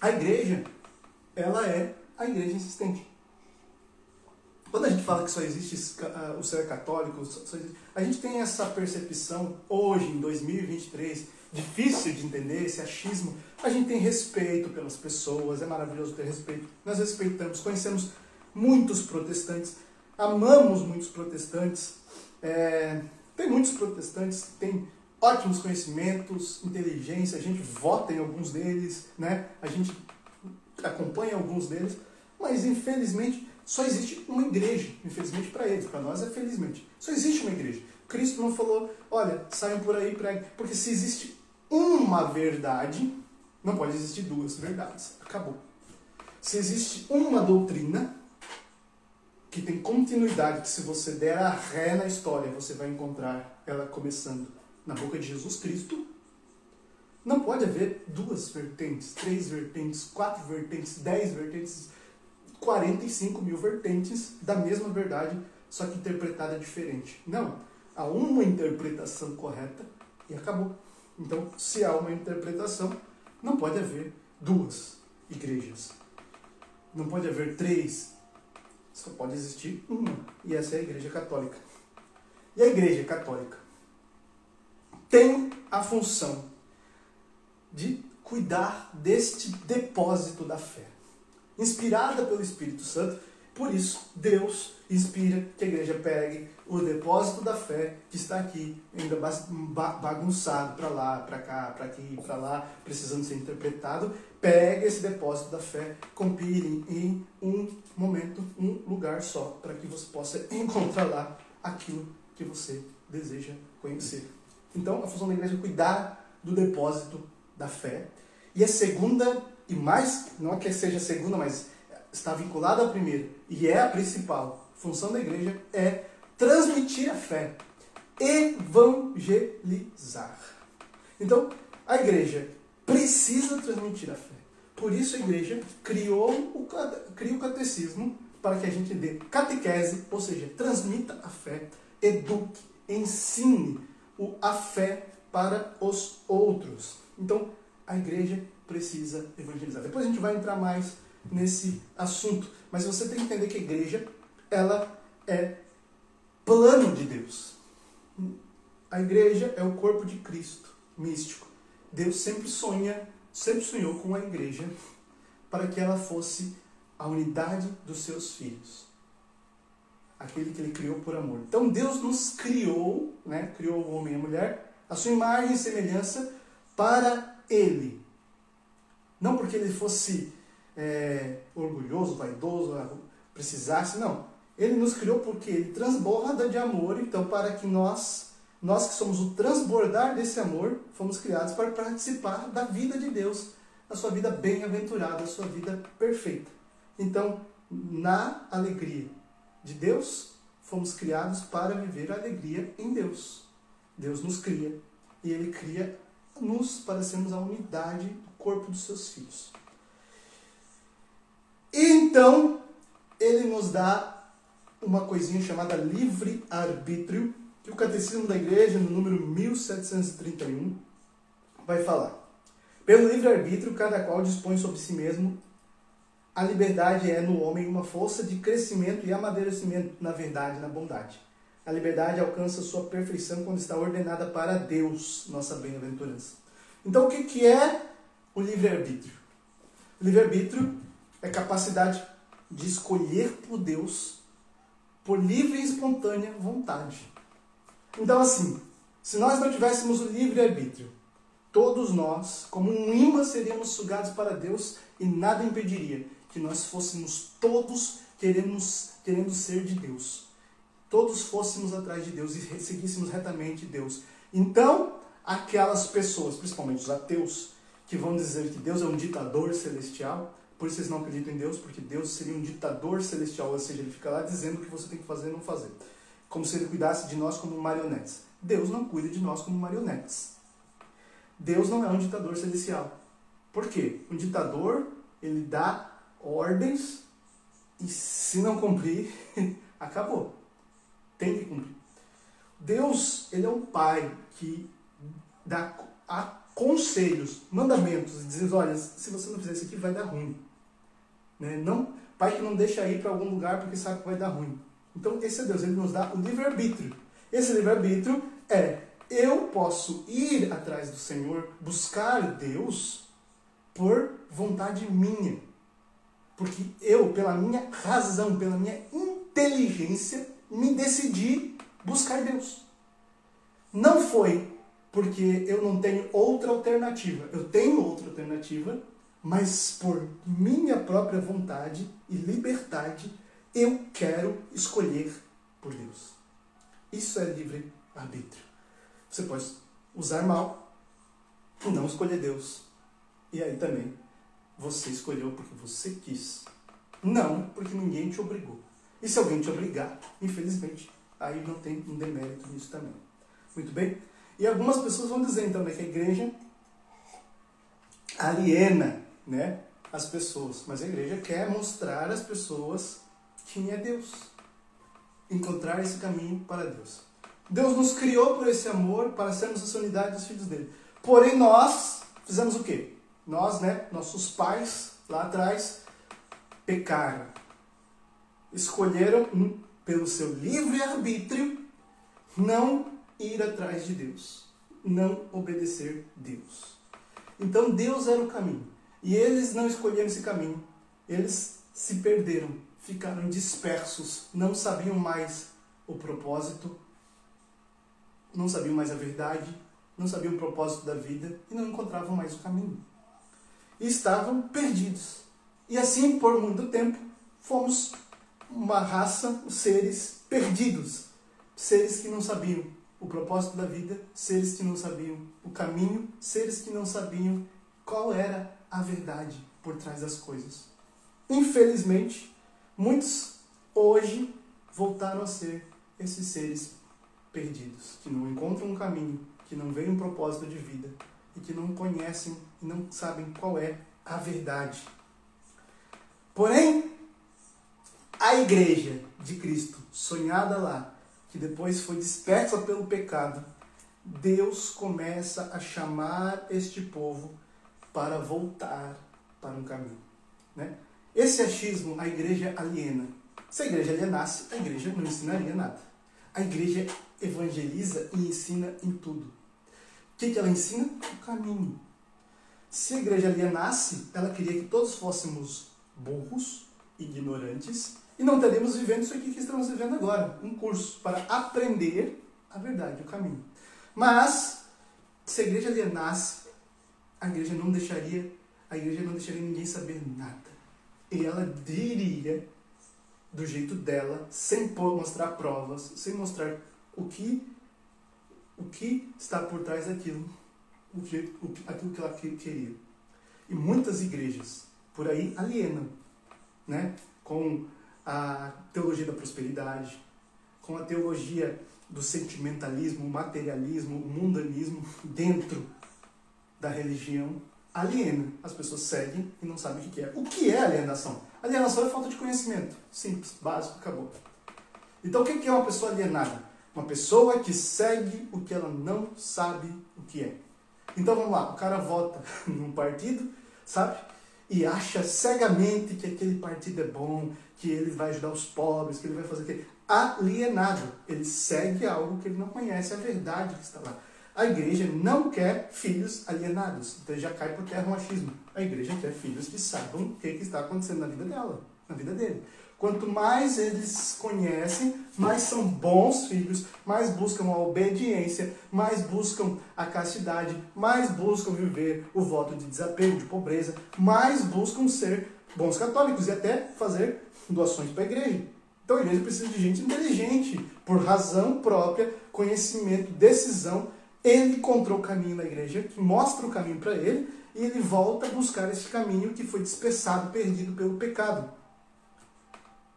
a igreja, ela é a igreja insistente. Quando a gente fala que só existe ah, o céu é católico, a gente tem essa percepção hoje, em 2023, difícil de entender esse achismo. A gente tem respeito pelas pessoas, é maravilhoso ter respeito. Nós respeitamos, conhecemos muitos protestantes, amamos muitos protestantes. É, tem muitos protestantes que têm ótimos conhecimentos, inteligência, a gente vota em alguns deles, né? a gente acompanha alguns deles, mas infelizmente só existe uma igreja, infelizmente para eles, para nós é felizmente. Só existe uma igreja. Cristo não falou, olha, saiam por aí e preguem, porque se existe uma verdade, não pode existir duas verdades. Acabou. Se existe uma doutrina que tem continuidade, que se você der a ré na história, você vai encontrar ela começando na boca de Jesus Cristo, Não pode haver duas vertentes, três vertentes, quatro vertentes, dez vertentes, 45 mil vertentes da mesma verdade, só que interpretada diferente. Não. Há uma interpretação correta e acabou. Então, se há uma interpretação, não pode haver duas igrejas. Não pode haver três. Só pode existir uma. E essa é a Igreja Católica. E a Igreja Católica tem a função de cuidar deste depósito da fé. Inspirada pelo Espírito Santo, por isso Deus inspira que a igreja pegue o depósito da fé que está aqui, ainda bagunçado para lá, para cá, para aqui, para lá, precisando ser interpretado. Pegue esse depósito da fé, compile em um momento, um lugar só, para que você possa encontrar lá aquilo que você deseja conhecer. Então, a função da igreja é cuidar do depósito da fé. E a segunda, e mais, não é que seja a segunda, mas está vinculada à primeira, e é a principal função da igreja, é transmitir a fé, evangelizar. Então, a igreja precisa transmitir a fé. Por isso a igreja criou o, cria o catecismo para que a gente dê catequese, ou seja, transmita a fé, eduque, ensine a fé para os outros. Então, a igreja precisa evangelizar. Depois a gente vai entrar mais nesse assunto, mas você tem que entender que a igreja, ela é plano de Deus. A igreja é o corpo de Cristo, místico. Deus sempre sonha, sempre sonhou com a igreja para que ela fosse a unidade dos seus filhos. Aquele que ele criou por amor. Então Deus nos criou, né? criou o homem e a mulher, a sua imagem e semelhança para ele. Não porque ele fosse é, orgulhoso, vaidoso, precisasse, não. Ele nos criou porque ele transborda de amor, então para que nós, nós que somos o transbordar desse amor, fomos criados para participar da vida de Deus, a sua vida bem-aventurada, a sua vida perfeita. Então, na alegria de Deus, fomos criados para viver a alegria em Deus. Deus nos cria e Ele cria nos para sermos a unidade do corpo dos seus filhos. Então, Ele nos dá uma coisinha chamada livre-arbítrio, que o Catecismo da Igreja, no número 1731, vai falar. Pelo livre-arbítrio, cada qual dispõe sobre si mesmo. A liberdade é no homem uma força de crescimento e amadurecimento na verdade, na bondade. A liberdade alcança sua perfeição quando está ordenada para Deus, nossa bem-aventurança. Então, o que é o livre-arbítrio? O livre-arbítrio é capacidade de escolher por Deus por livre e espontânea vontade. Então, assim, se nós não tivéssemos o livre-arbítrio, todos nós, como um imã, seríamos sugados para Deus e nada impediria que nós fôssemos todos queremos, querendo ser de Deus. Todos fôssemos atrás de Deus e seguíssemos retamente Deus. Então, aquelas pessoas, principalmente os ateus, que vão dizer que Deus é um ditador celestial, por isso vocês não acreditam em Deus, porque Deus seria um ditador celestial, ou seja, ele fica lá dizendo o que você tem que fazer e não fazer. Como se ele cuidasse de nós como marionetes. Deus não cuida de nós como marionetes. Deus não é um ditador celestial. Por quê? Um ditador, ele dá ordens e se não cumprir, acabou. Tem que cumprir. Deus, ele é um pai que dá conselhos, mandamentos, e diz, olha, se você não fizer isso aqui, vai dar ruim. Né? Não, pai que não deixa ir para algum lugar porque sabe que vai dar ruim. Então, esse é Deus, ele nos dá o livre-arbítrio. Esse livre-arbítrio é: eu posso ir atrás do Senhor, buscar Deus por vontade minha. Porque eu, pela minha razão, pela minha inteligência, me decidi buscar Deus. Não foi porque eu não tenho outra alternativa. Eu tenho outra alternativa, mas por minha própria vontade e liberdade, eu quero escolher por Deus. Isso é livre arbítrio. Você pode usar mal e não escolher Deus. E aí também você escolheu porque você quis. Não porque ninguém te obrigou. E se alguém te obrigar, infelizmente, aí não tem um demérito nisso também. Muito bem? E algumas pessoas vão dizer então né, que a igreja aliena, né, as pessoas, mas a igreja quer mostrar às pessoas quem é Deus. Encontrar esse caminho para Deus. Deus nos criou por esse amor para sermos essa unidade dos filhos dele. Porém nós fizemos o quê? Nós, né, nossos pais lá atrás pecaram. Escolheram pelo seu livre arbítrio não ir atrás de Deus, não obedecer Deus. Então Deus era o caminho. E eles não escolheram esse caminho. Eles se perderam, ficaram dispersos, não sabiam mais o propósito, não sabiam mais a verdade, não sabiam o propósito da vida e não encontravam mais o caminho. E estavam perdidos. E assim, por muito tempo, fomos uma raça, seres perdidos, seres que não sabiam o propósito da vida, seres que não sabiam o caminho, seres que não sabiam qual era a verdade por trás das coisas. Infelizmente, muitos hoje voltaram a ser esses seres perdidos, que não encontram um caminho, que não veem um propósito de vida e que não conhecem e não sabem qual é a verdade. Porém, a igreja de Cristo, sonhada lá, que depois foi dispersa pelo pecado, Deus começa a chamar este povo para voltar para um caminho. Né? Esse achismo a igreja aliena. Se a igreja alienasse, a igreja não ensinaria nada. A igreja evangeliza e ensina em tudo. O que, que ela ensina? O caminho. Se a igreja alienasse, ela queria que todos fôssemos burros, ignorantes, e não estaríamos vivendo isso aqui que estamos vivendo agora. Um curso para aprender a verdade, o caminho. Mas, se a igreja alienasse, a igreja não deixaria, a igreja não deixaria ninguém saber nada. E ela diria do jeito dela, sem mostrar provas, sem mostrar o que o que está por trás daquilo, o o, aquilo que ela queria. E muitas igrejas por aí alienam, né? Com a teologia da prosperidade, com a teologia do sentimentalismo, materialismo, mundanismo dentro da religião aliena. As pessoas seguem e não sabem o que é. O que é alienação? Alienação é falta de conhecimento. Simples, básico, acabou. Então o que é uma pessoa alienada? Uma pessoa que segue o que ela não sabe o que é. Então vamos lá, o cara vota num partido, sabe? E acha cegamente que aquele partido é bom, que ele vai ajudar os pobres, que ele vai fazer aquilo. Alienado. Ele segue algo que ele não conhece, a verdade que está lá. A igreja não quer filhos alienados. Então já cai por terra o machismo. A igreja quer filhos que saibam o que, está acontecendo na vida dela, na vida dele. Quanto mais eles conhecem, mais são bons filhos, mais buscam a obediência, mais buscam a castidade, mais buscam viver o voto de desapego, de pobreza, mais buscam ser bons católicos e até fazer doações para a igreja. Então a igreja precisa de gente inteligente, por razão própria, conhecimento, decisão ele encontrou o caminho na igreja, que mostra o caminho para ele, e ele volta a buscar esse caminho que foi dispersado, perdido pelo pecado.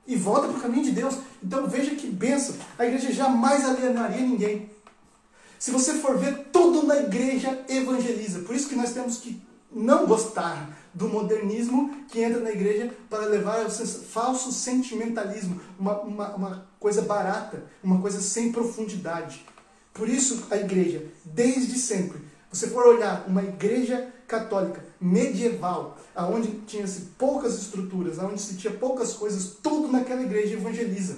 E volta para o caminho de Deus. Então veja que benção. A igreja jamais alienaria ninguém. Se você for ver, tudo na igreja evangeliza. Por isso que nós temos que não gostar do modernismo que entra na igreja para levar ao falso sentimentalismo, uma, uma, uma coisa barata, uma coisa sem profundidade. Por isso a igreja, desde sempre, você for olhar uma igreja católica medieval, aonde tinha-se poucas estruturas, aonde se tinha poucas coisas, tudo naquela igreja evangeliza.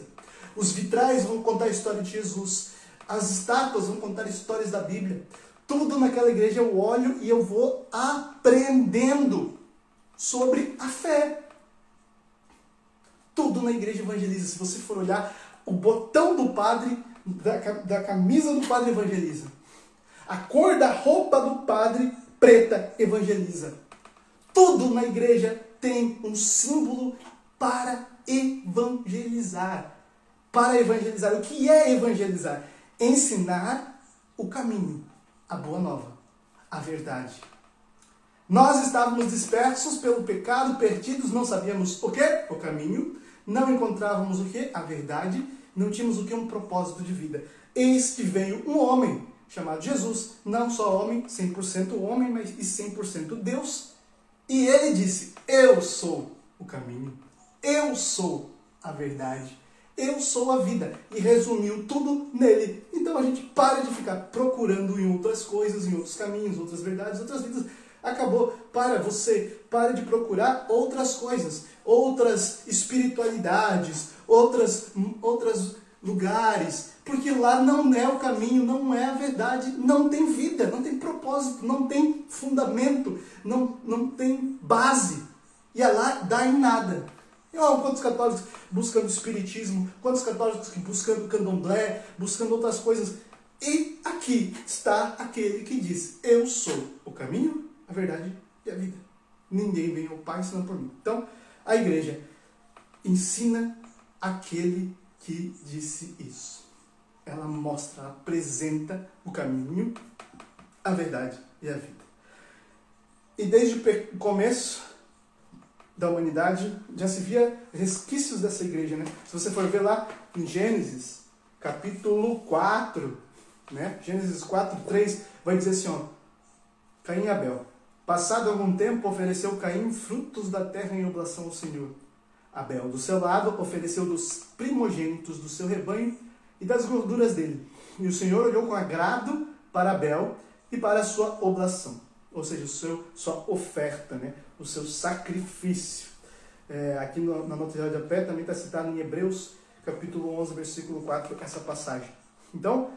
Os vitrais vão contar a história de Jesus, as estátuas vão contar histórias da Bíblia. Tudo naquela igreja eu olho e eu vou aprendendo sobre a fé. Tudo na igreja evangeliza. Se você for olhar, o botão do padre da, da camisa do padre evangeliza. A cor da roupa do padre preta evangeliza. Tudo na igreja tem um símbolo para evangelizar. Para evangelizar. O que é evangelizar? Ensinar o caminho, a boa nova, a verdade. Nós estávamos dispersos pelo pecado, perdidos, não sabíamos o que? O caminho. Não encontrávamos o que? A verdade não tínhamos o que? Um propósito de vida. Eis que veio um homem, chamado Jesus, não só homem, 100% homem, mas e 100% Deus. E ele disse: Eu sou o caminho, eu sou a verdade, eu sou a vida. E resumiu tudo nele. Então a gente para de ficar procurando em outras coisas, em outros caminhos, outras verdades, outras vidas. Acabou. Para você, para de procurar outras coisas, outras espiritualidades, outras, outras lugares, porque lá não é o caminho, não é a verdade, não tem vida, não tem propósito, não tem fundamento, não, não tem base. E é lá dá em nada. E, quantos católicos buscando espiritismo, quantos católicos buscando candomblé, buscando outras coisas. E aqui está aquele que diz: Eu sou o caminho, a verdade e a vida. Ninguém vem ao Pai senão por mim. Então, a igreja ensina aquele que disse isso. Ela mostra, apresenta o caminho, a verdade e a vida. E desde o começo da humanidade já se via resquícios dessa igreja, né? Se você for ver lá em Gênesis, capítulo 4, né? Gênesis 4, 3, vai dizer assim, ó, Caim e Abel. Passado algum tempo, ofereceu Caim frutos da terra em oblação ao Senhor. Abel, do seu lado, ofereceu dos primogênitos do seu rebanho e das gorduras dele. E o Senhor olhou com agrado para Abel e para a sua oblação, ou seja, o seu, sua oferta, né? o seu sacrifício. É, aqui no, na nota de pé também está citado em Hebreus, capítulo 11, versículo 4, essa passagem. Então,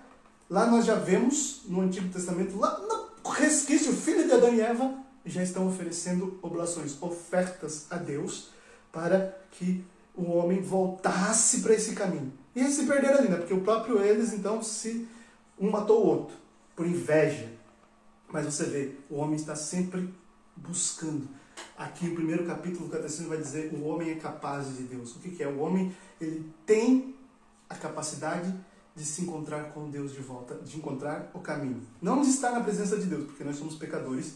lá nós já vemos no Antigo Testamento, lá no resquício, filho de Adão e Eva já estão oferecendo oblações, ofertas a Deus para que o homem voltasse para esse caminho. E eles se perderam ali, né? Porque o próprio eles, então, se um matou o outro, por inveja. Mas você vê, o homem está sempre buscando. Aqui o primeiro capítulo do Catecismo vai dizer o homem é capaz de Deus. O que, que é? O homem ele tem a capacidade de se encontrar com Deus de volta, de encontrar o caminho. Não de estar na presença de Deus, porque nós somos pecadores,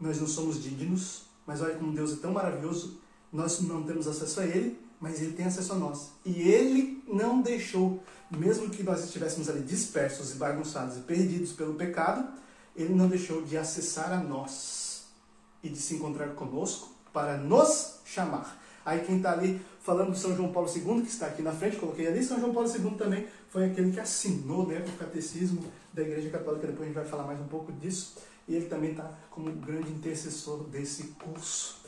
nós não somos dignos, mas olha como Deus é tão maravilhoso nós não temos acesso a Ele, mas Ele tem acesso a nós. E Ele não deixou, mesmo que nós estivéssemos ali dispersos e bagunçados e perdidos pelo pecado, Ele não deixou de acessar a nós e de se encontrar conosco para nos chamar. Aí quem está ali falando de São João Paulo II, que está aqui na frente, coloquei ali, São João Paulo II também foi aquele que assinou né, o catecismo da Igreja Católica, depois a gente vai falar mais um pouco disso, e ele também está como grande intercessor desse curso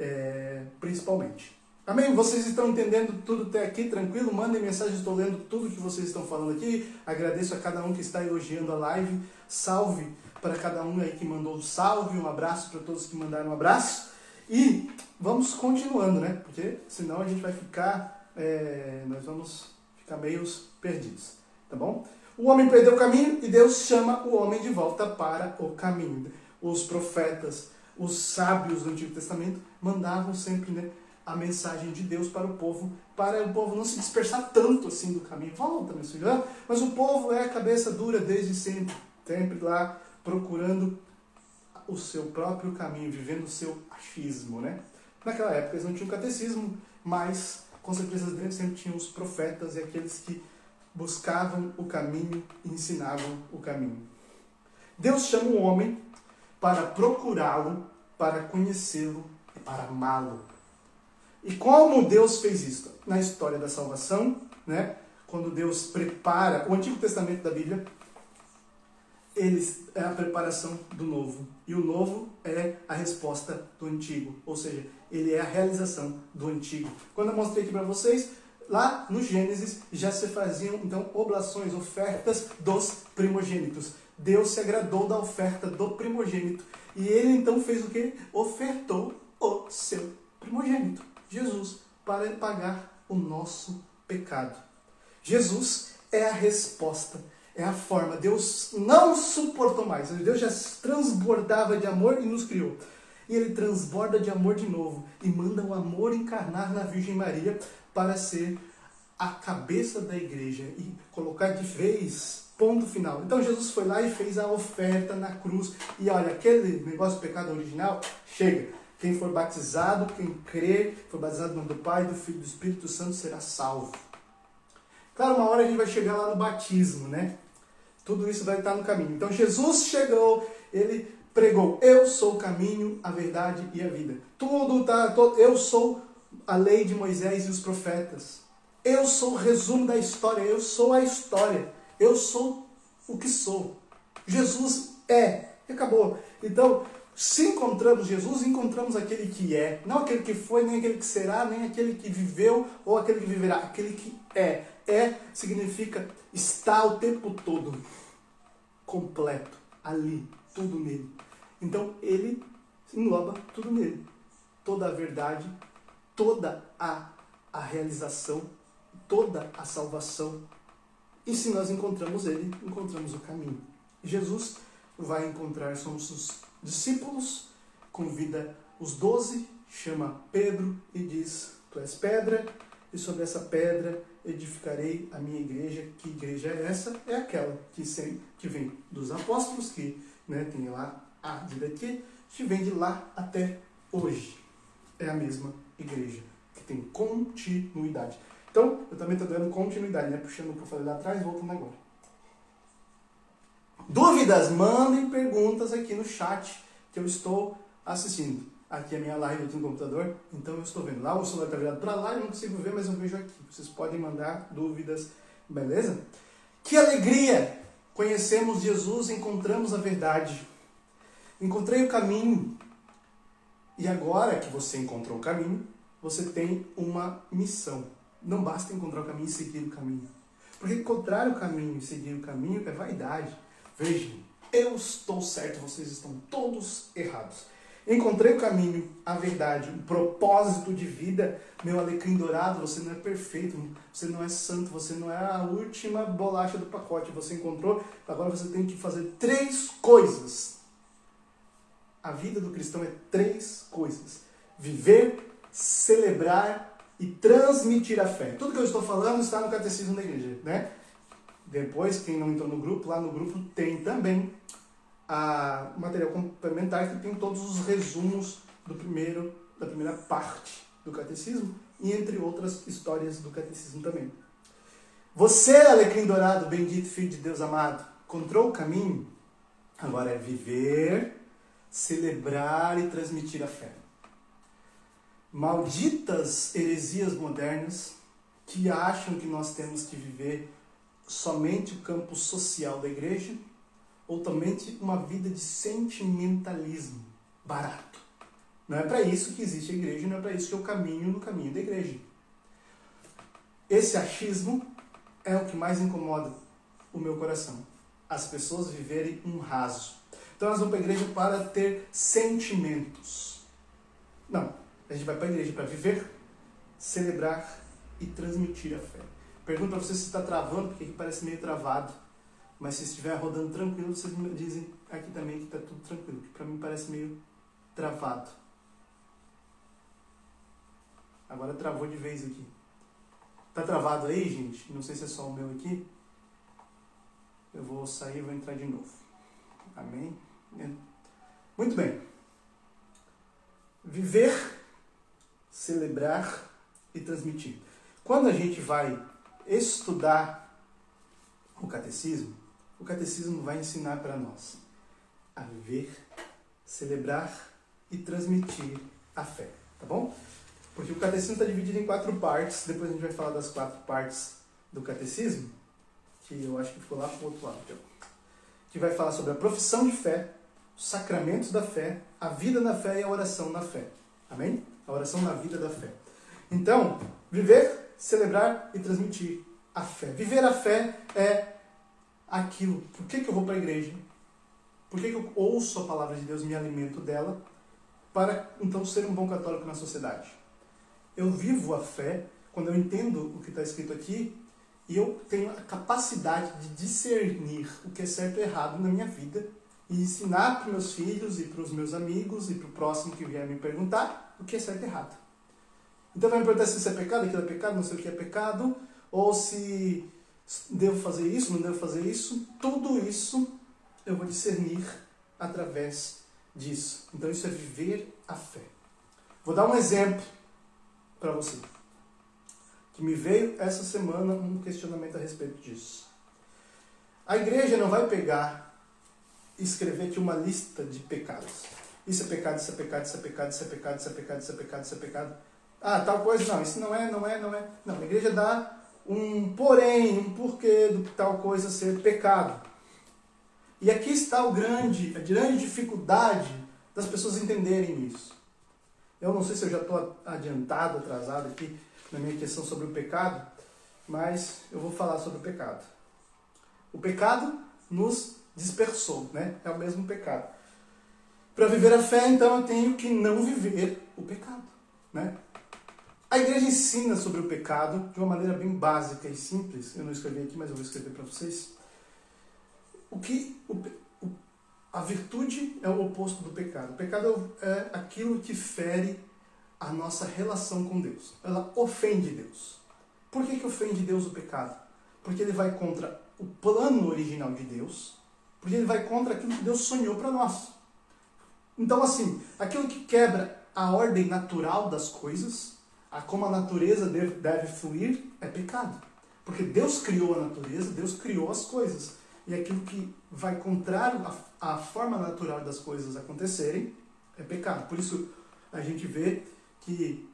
é, principalmente. Amém? Vocês estão entendendo tudo até aqui, tranquilo? Mandem mensagem, estou lendo tudo que vocês estão falando aqui. Agradeço a cada um que está elogiando a live. Salve para cada um aí que mandou um salve, um abraço para todos que mandaram um abraço. E vamos continuando, né? Porque senão a gente vai ficar, é, nós vamos ficar meio perdidos, tá bom? O homem perdeu o caminho e Deus chama o homem de volta para o caminho. Os profetas, os sábios do Antigo Testamento mandavam sempre né, a mensagem de Deus para o povo, para o povo não se dispersar tanto assim do caminho. Volta, meu filho. Mas o povo é cabeça dura desde sempre, sempre lá procurando o seu próprio caminho, vivendo o seu achismo, né? Naquela época eles não tinham catecismo, mas com certeza dentro sempre tinham os profetas e aqueles que buscavam o caminho e ensinavam o caminho. Deus chama o homem para procurá-lo, para conhecê-lo e para amá-lo. E como Deus fez isso? Na história da salvação, né? quando Deus prepara o Antigo Testamento da Bíblia, eles é a preparação do novo. E o novo é a resposta do antigo, ou seja, ele é a realização do antigo. Quando eu mostrei aqui para vocês, lá no Gênesis já se faziam então oblações, ofertas dos primogênitos. Deus se agradou da oferta do primogênito. E ele então fez o que? Ofertou o seu primogênito, Jesus, para pagar o nosso pecado. Jesus é a resposta, é a forma. Deus não suportou mais. Deus já transbordava de amor e nos criou. E ele transborda de amor de novo e manda o amor encarnar na Virgem Maria para ser a cabeça da igreja e colocar de vez Ponto final. Então Jesus foi lá e fez a oferta na cruz. E olha, aquele negócio do pecado original, chega. Quem for batizado, quem crer, for batizado no nome do Pai, do Filho e do Espírito Santo será salvo. Claro, uma hora a gente vai chegar lá no batismo, né? Tudo isso vai estar no caminho. Então Jesus chegou, ele pregou: Eu sou o caminho, a verdade e a vida. Tudo tá, eu sou a lei de Moisés e os profetas. Eu sou o resumo da história, eu sou a história. Eu sou o que sou. Jesus é. E acabou. Então, se encontramos Jesus, encontramos aquele que é. Não aquele que foi, nem aquele que será, nem aquele que viveu ou aquele que viverá. Aquele que é. É significa estar o tempo todo completo, ali, tudo nele. Então ele engloba tudo nele. Toda a verdade, toda a, a realização, toda a salvação. E se nós encontramos ele, encontramos o caminho. Jesus vai encontrar, somos os discípulos, convida os doze, chama Pedro e diz: Tu és pedra, e sobre essa pedra edificarei a minha igreja. Que igreja é essa? É aquela que, sem, que vem dos apóstolos, que né, tem lá a vida aqui, que vem de lá até hoje. É a mesma igreja, que tem continuidade. Então, eu também estou dando continuidade, né? puxando o que eu falei lá atrás, voltando agora. Dúvidas? Mandem perguntas aqui no chat que eu estou assistindo. Aqui é a minha live aqui no computador, então eu estou vendo. Lá o celular está virado para lá, eu não consigo ver, mas eu vejo aqui. Vocês podem mandar dúvidas, beleza? Que alegria! Conhecemos Jesus, encontramos a verdade. Encontrei o caminho. E agora que você encontrou o caminho, você tem uma missão. Não basta encontrar o caminho e seguir o caminho. Porque encontrar o caminho e seguir o caminho é vaidade. Vejam, eu estou certo, vocês estão todos errados. Encontrei o caminho, a verdade, o propósito de vida. Meu alecrim dourado, você não é perfeito, você não é santo, você não é a última bolacha do pacote. Você encontrou, agora você tem que fazer três coisas. A vida do cristão é três coisas: viver, celebrar e transmitir a fé. Tudo que eu estou falando está no catecismo da igreja, né? Depois, quem não entrou no grupo, lá no grupo tem também a material complementar que tem todos os resumos do primeiro, da primeira parte do catecismo e entre outras histórias do catecismo também. Você, alecrim dourado, bendito filho de Deus amado, encontrou o caminho? Agora é viver, celebrar e transmitir a fé. Malditas heresias modernas que acham que nós temos que viver somente o campo social da igreja ou somente uma vida de sentimentalismo barato. Não é para isso que existe a igreja, não é para isso que eu caminho no caminho da igreja. Esse achismo é o que mais incomoda o meu coração. As pessoas viverem um raso. Então elas vão para a igreja para ter sentimentos. Não, a gente vai para a igreja para viver, celebrar e transmitir a fé. Pergunto para você se está travando, porque parece meio travado. Mas se estiver rodando tranquilo, vocês me dizem aqui também que está tudo tranquilo. Para mim parece meio travado. Agora travou de vez aqui. Tá travado aí, gente? Não sei se é só o meu aqui. Eu vou sair e vou entrar de novo. Amém? Muito bem. Viver, celebrar e transmitir. Quando a gente vai estudar o catecismo, o catecismo vai ensinar para nós a viver, celebrar e transmitir a fé, tá bom? Porque o catecismo está dividido em quatro partes, depois a gente vai falar das quatro partes do catecismo, que eu acho que ficou lá para o outro lado, que vai falar sobre a profissão de fé, os sacramentos da fé, a vida na fé e a oração na fé. Amém? A oração na vida da fé. Então, viver, celebrar e transmitir a fé. Viver a fé é aquilo. Por que, que eu vou para a igreja? Por que, que eu ouço a palavra de Deus me alimento dela? Para então ser um bom católico na sociedade. Eu vivo a fé quando eu entendo o que está escrito aqui e eu tenho a capacidade de discernir o que é certo e errado na minha vida e ensinar para meus filhos e para os meus amigos e para o próximo que vier me perguntar o que é certo e errado. Então vai me perguntar se isso é pecado, aquilo é pecado, não sei o que é pecado, ou se devo fazer isso, não devo fazer isso. Tudo isso eu vou discernir através disso. Então isso é viver a fé. Vou dar um exemplo para você. Que me veio essa semana um questionamento a respeito disso. A igreja não vai pegar e escrever aqui uma lista de pecados. Isso é pecado, isso é pecado, isso é pecado, isso é pecado, isso é pecado, isso é pecado, isso é pecado. Ah, tal coisa não, isso não é, não é, não é. Não, a igreja dá um porém, um porquê do tal coisa ser pecado. E aqui está o grande, a grande dificuldade das pessoas entenderem isso. Eu não sei se eu já estou adiantado, atrasado aqui na minha questão sobre o pecado, mas eu vou falar sobre o pecado. O pecado nos dispersou, né? É o mesmo pecado. Para viver a fé, então, eu tenho que não viver o pecado, né? A igreja ensina sobre o pecado de uma maneira bem básica e simples. Eu não escrevi aqui, mas eu vou escrever para vocês. O que o, o, a virtude é o oposto do pecado. O pecado é aquilo que fere a nossa relação com Deus. Ela ofende Deus. Por que, que ofende Deus o pecado? Porque ele vai contra o plano original de Deus, porque ele vai contra aquilo que Deus sonhou para nós. Então, assim, aquilo que quebra a ordem natural das coisas, a como a natureza deve, deve fluir, é pecado. Porque Deus criou a natureza, Deus criou as coisas. E aquilo que vai contrário à, forma natural das coisas acontecerem é pecado. Por isso a gente vê que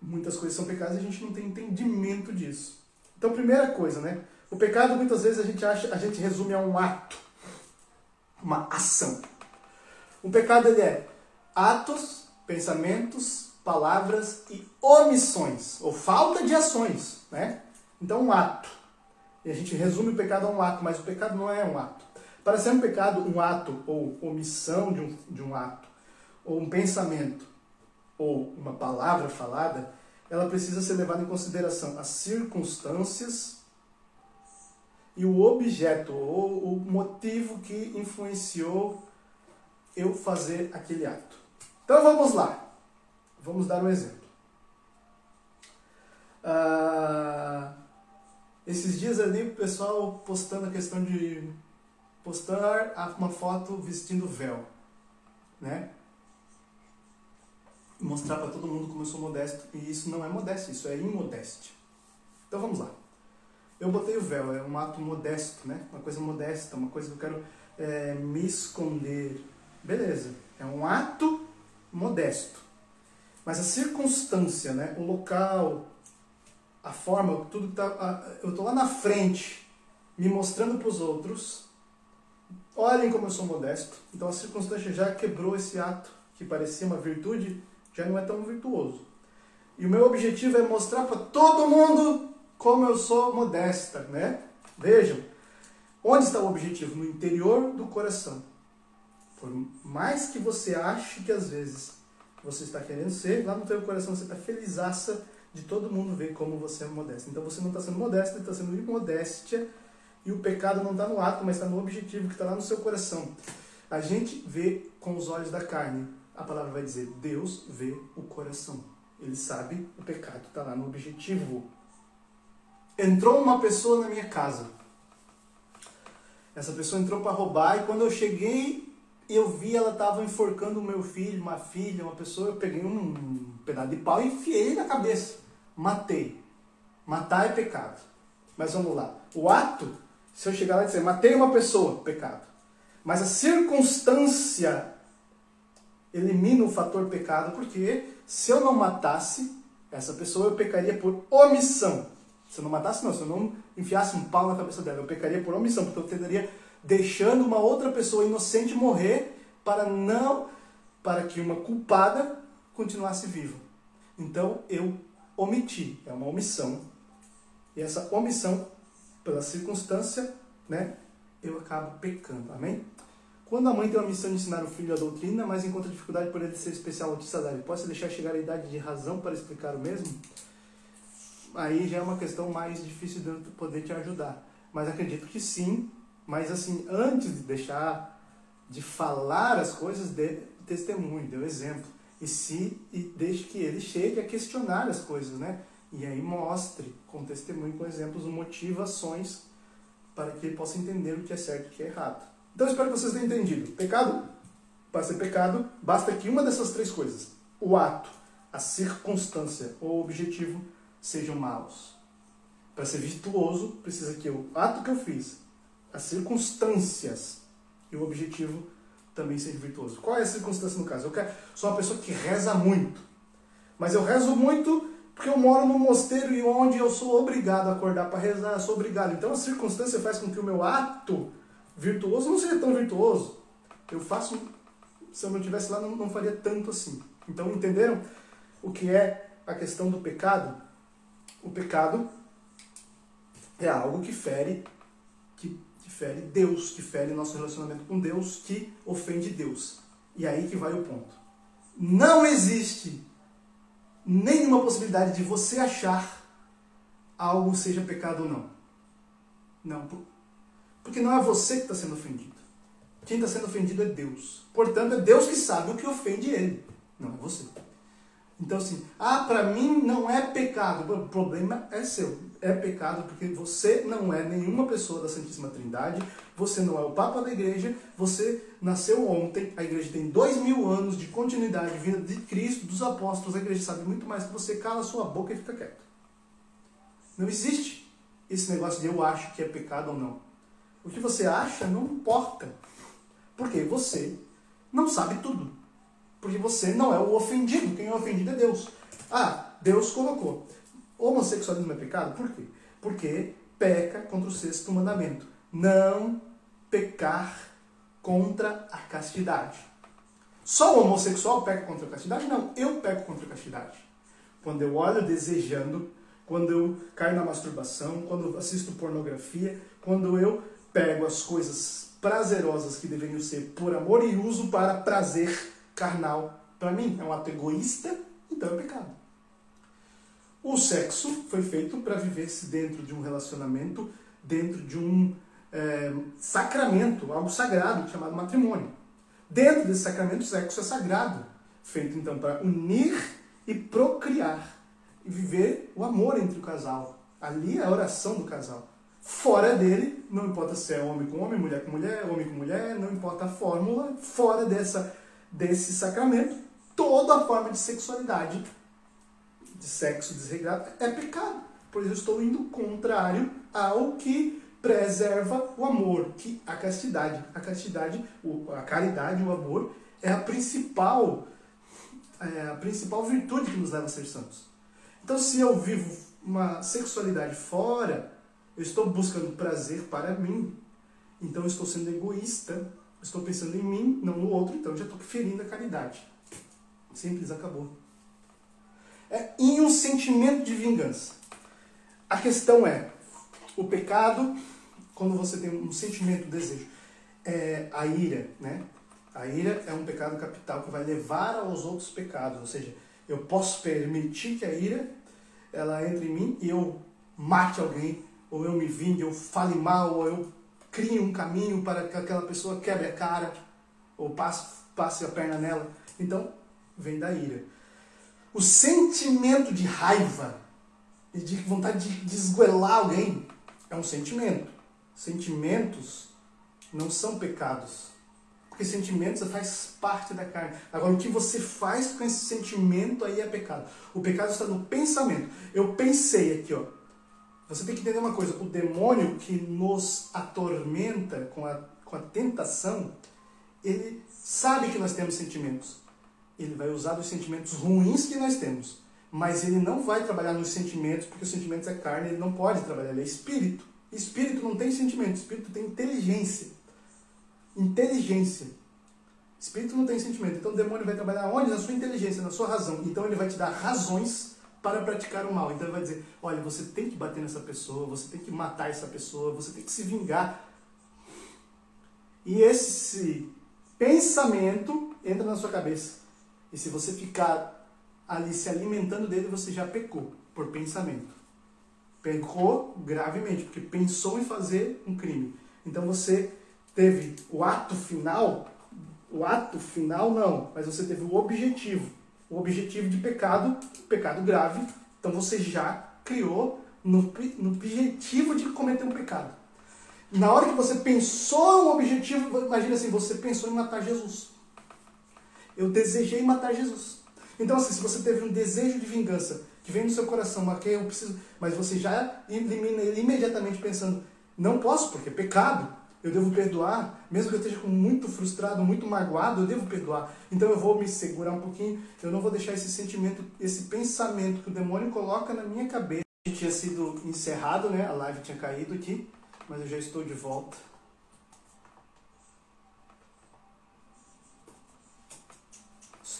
muitas coisas são pecados e a gente não tem entendimento disso. Então, primeira coisa, né? O pecado muitas vezes a gente acha, a gente resume a um ato, uma ação. O pecado ele é atos, pensamentos, palavras e omissões, ou falta de ações, né? Então, um ato. E a gente resume o pecado a um ato, mas o pecado não é um ato. Para ser um pecado, um ato ou omissão de um, de um ato, ou um pensamento, ou uma palavra falada, ela precisa ser levada em consideração as circunstâncias e o objeto, ou o motivo que influenciou eu fazer aquele ato. Então vamos lá. Vamos dar um exemplo. Ah, esses dias ali o pessoal postando a questão de postar uma foto vestindo véu, né? Mostrar para todo mundo como eu sou modesto e isso não é modéstia, isso é imodéstia. Então vamos lá. Eu botei o véu, é um ato modesto, né? Uma coisa modesta, uma coisa que eu quero é, me esconder. Beleza, é um ato modesto. Mas a circunstância, né? o local, a forma, tudo que tá. Eu estou lá na frente, me mostrando para os outros. Olhem como eu sou modesto. Então a circunstância já quebrou esse ato que parecia uma virtude, já não é tão virtuoso. E o meu objetivo é mostrar para todo mundo como eu sou modesta, né? Vejam, onde está o objetivo? No interior do coração. Por mais que você ache que às vezes você está querendo ser, lá no teu coração você está felizaça de todo mundo ver como você é modesto. Então você não está sendo modesto, está sendo imodéstia e o pecado não está no ato, mas está no objetivo que está lá no seu coração. A gente vê com os olhos da carne. A palavra vai dizer, Deus vê o coração. Ele sabe o pecado está lá no objetivo. Entrou uma pessoa na minha casa. Essa pessoa entrou para roubar e quando eu cheguei eu vi ela estava enforcando o meu filho, uma filha, uma pessoa, eu peguei um pedaço de pau e enfiei na cabeça. Matei. Matar é pecado. Mas vamos lá. O ato, se eu chegar lá e dizer, matei uma pessoa, pecado. Mas a circunstância elimina o fator pecado, porque se eu não matasse essa pessoa, eu pecaria por omissão. Se eu não matasse, não. Se eu não enfiasse um pau na cabeça dela, eu pecaria por omissão, porque eu teria deixando uma outra pessoa inocente morrer para não para que uma culpada continuasse viva. Então eu omiti, é uma omissão. E essa omissão pela circunstância, né, eu acabo pecando. Amém? Quando a mãe tem uma missão de ensinar o filho a doutrina, mas encontra dificuldade por ele ser especial autista dele, pode deixar chegar a idade de razão para explicar o mesmo? Aí já é uma questão mais difícil de eu poder te ajudar. Mas acredito que sim, mas assim, antes de deixar de falar as coisas, dê testemunho, dê o exemplo. E se e deixe que ele chegue a questionar as coisas, né? E aí mostre com testemunho, com exemplos, motivações para que ele possa entender o que é certo e o que é errado. Então espero que vocês tenham entendido. Pecado, para ser pecado, basta que uma dessas três coisas, o ato, a circunstância ou o objetivo, sejam maus. Para ser virtuoso, precisa que o ato que eu fiz, as circunstâncias e o objetivo também ser virtuoso. Qual é a circunstância no caso? Eu quero, sou uma pessoa que reza muito, mas eu rezo muito porque eu moro num mosteiro e onde eu sou obrigado a acordar para rezar, sou obrigado. Então a circunstância faz com que o meu ato virtuoso não seja tão virtuoso. Eu faço, se eu não estivesse lá, não, não faria tanto assim. Então entenderam o que é a questão do pecado? O pecado é algo que fere, fere Deus, que fere nosso relacionamento com Deus, que ofende Deus. E aí que vai o ponto. Não existe nenhuma possibilidade de você achar algo seja pecado ou não. Não. Porque não é você que está sendo ofendido. Quem está sendo ofendido é Deus. Portanto, é Deus que sabe o que ofende ele. Não é você. Então, assim, ah, para mim não é pecado. O problema é seu. É pecado porque você não é nenhuma pessoa da Santíssima Trindade, você não é o Papa da Igreja, você nasceu ontem, a Igreja tem dois mil anos de continuidade vinda de Cristo, dos apóstolos, a Igreja sabe muito mais que você, cala sua boca e fica quieto. Não existe esse negócio de eu acho que é pecado ou não. O que você acha não importa. Porque você não sabe tudo. Porque você não é o ofendido. Quem é ofendido é Deus. Ah, Deus colocou. Homossexualismo é pecado? Por quê? Porque peca contra o sexto mandamento. Não pecar contra a castidade. Só o homossexual peca contra a castidade? Não, eu peco contra a castidade. Quando eu olho desejando, quando eu caio na masturbação, quando eu assisto pornografia, quando eu pego as coisas prazerosas que deveriam ser por amor e uso para prazer carnal. Para mim, é um ato egoísta, então é pecado. O sexo foi feito para viver-se dentro de um relacionamento, dentro de um é, sacramento, algo sagrado chamado matrimônio. Dentro desse sacramento, o sexo é sagrado, feito então para unir e procriar e viver o amor entre o casal. Ali é a oração do casal. Fora dele, não importa se é homem com homem, mulher com mulher, homem com mulher, não importa a fórmula, fora dessa desse sacramento, toda forma de sexualidade, de sexo desregrado, é pecado. Pois eu estou indo contrário ao que preserva o amor, que a castidade, a castidade, a caridade, o amor é a principal, é a principal virtude que nos leva a ser santos. Então, se eu vivo uma sexualidade fora, eu estou buscando prazer para mim. Então, eu estou sendo egoísta estou pensando em mim, não no outro, então já estou ferindo a caridade. Simples, acabou. É, em um sentimento de vingança. A questão é, o pecado, quando você tem um sentimento, um desejo, é a ira, né? A ira é um pecado capital que vai levar aos outros pecados, ou seja, eu posso permitir que a ira ela entre em mim e eu mate alguém, ou eu me vingue, eu fale mal, ou eu crie um caminho para que aquela pessoa quebre a cara ou passe, passe a perna nela. Então, vem da ira. O sentimento de raiva e de vontade de, de esgoelar alguém é um sentimento. Sentimentos não são pecados. Porque sentimentos faz parte da carne. Agora, o que você faz com esse sentimento aí é pecado. O pecado está no pensamento. Eu pensei aqui, ó. Você tem que entender uma coisa: o demônio que nos atormenta com a, com a tentação, ele sabe que nós temos sentimentos. Ele vai usar os sentimentos ruins que nós temos. Mas ele não vai trabalhar nos sentimentos, porque os sentimentos é carne, ele não pode trabalhar, ele é espírito. Espírito não tem sentimento, espírito tem inteligência. Inteligência. Espírito não tem sentimento. Então o demônio vai trabalhar onde? Na sua inteligência, na sua razão. Então ele vai te dar razões para praticar o mal. Então ele vai dizer: olha, você tem que bater nessa pessoa, você tem que matar essa pessoa, você tem que se vingar. E esse pensamento entra na sua cabeça. E se você ficar ali se alimentando dele, você já pecou por pensamento. Pecou gravemente, porque pensou em fazer um crime. Então você teve o ato final, o ato final não, mas você teve o objetivo o objetivo de pecado, pecado grave, então você já criou no, no objetivo de cometer um pecado. Na hora que você pensou um objetivo, imagina assim, você pensou em matar Jesus. Eu desejei matar Jesus. Então, assim, se você teve um desejo de vingança que vem no seu coração, mas eu preciso, mas você já elimina ele imediatamente pensando, não posso, porque é pecado. eu devo perdoar, mesmo que eu esteja muito frustrado, muito magoado, eu devo perdoar. Então eu vou me segurar um pouquinho, eu não vou deixar esse sentimento, esse pensamento que o demônio coloca na minha cabeça. Tinha sido encerrado, né? A live tinha caído aqui, mas eu já estou de volta.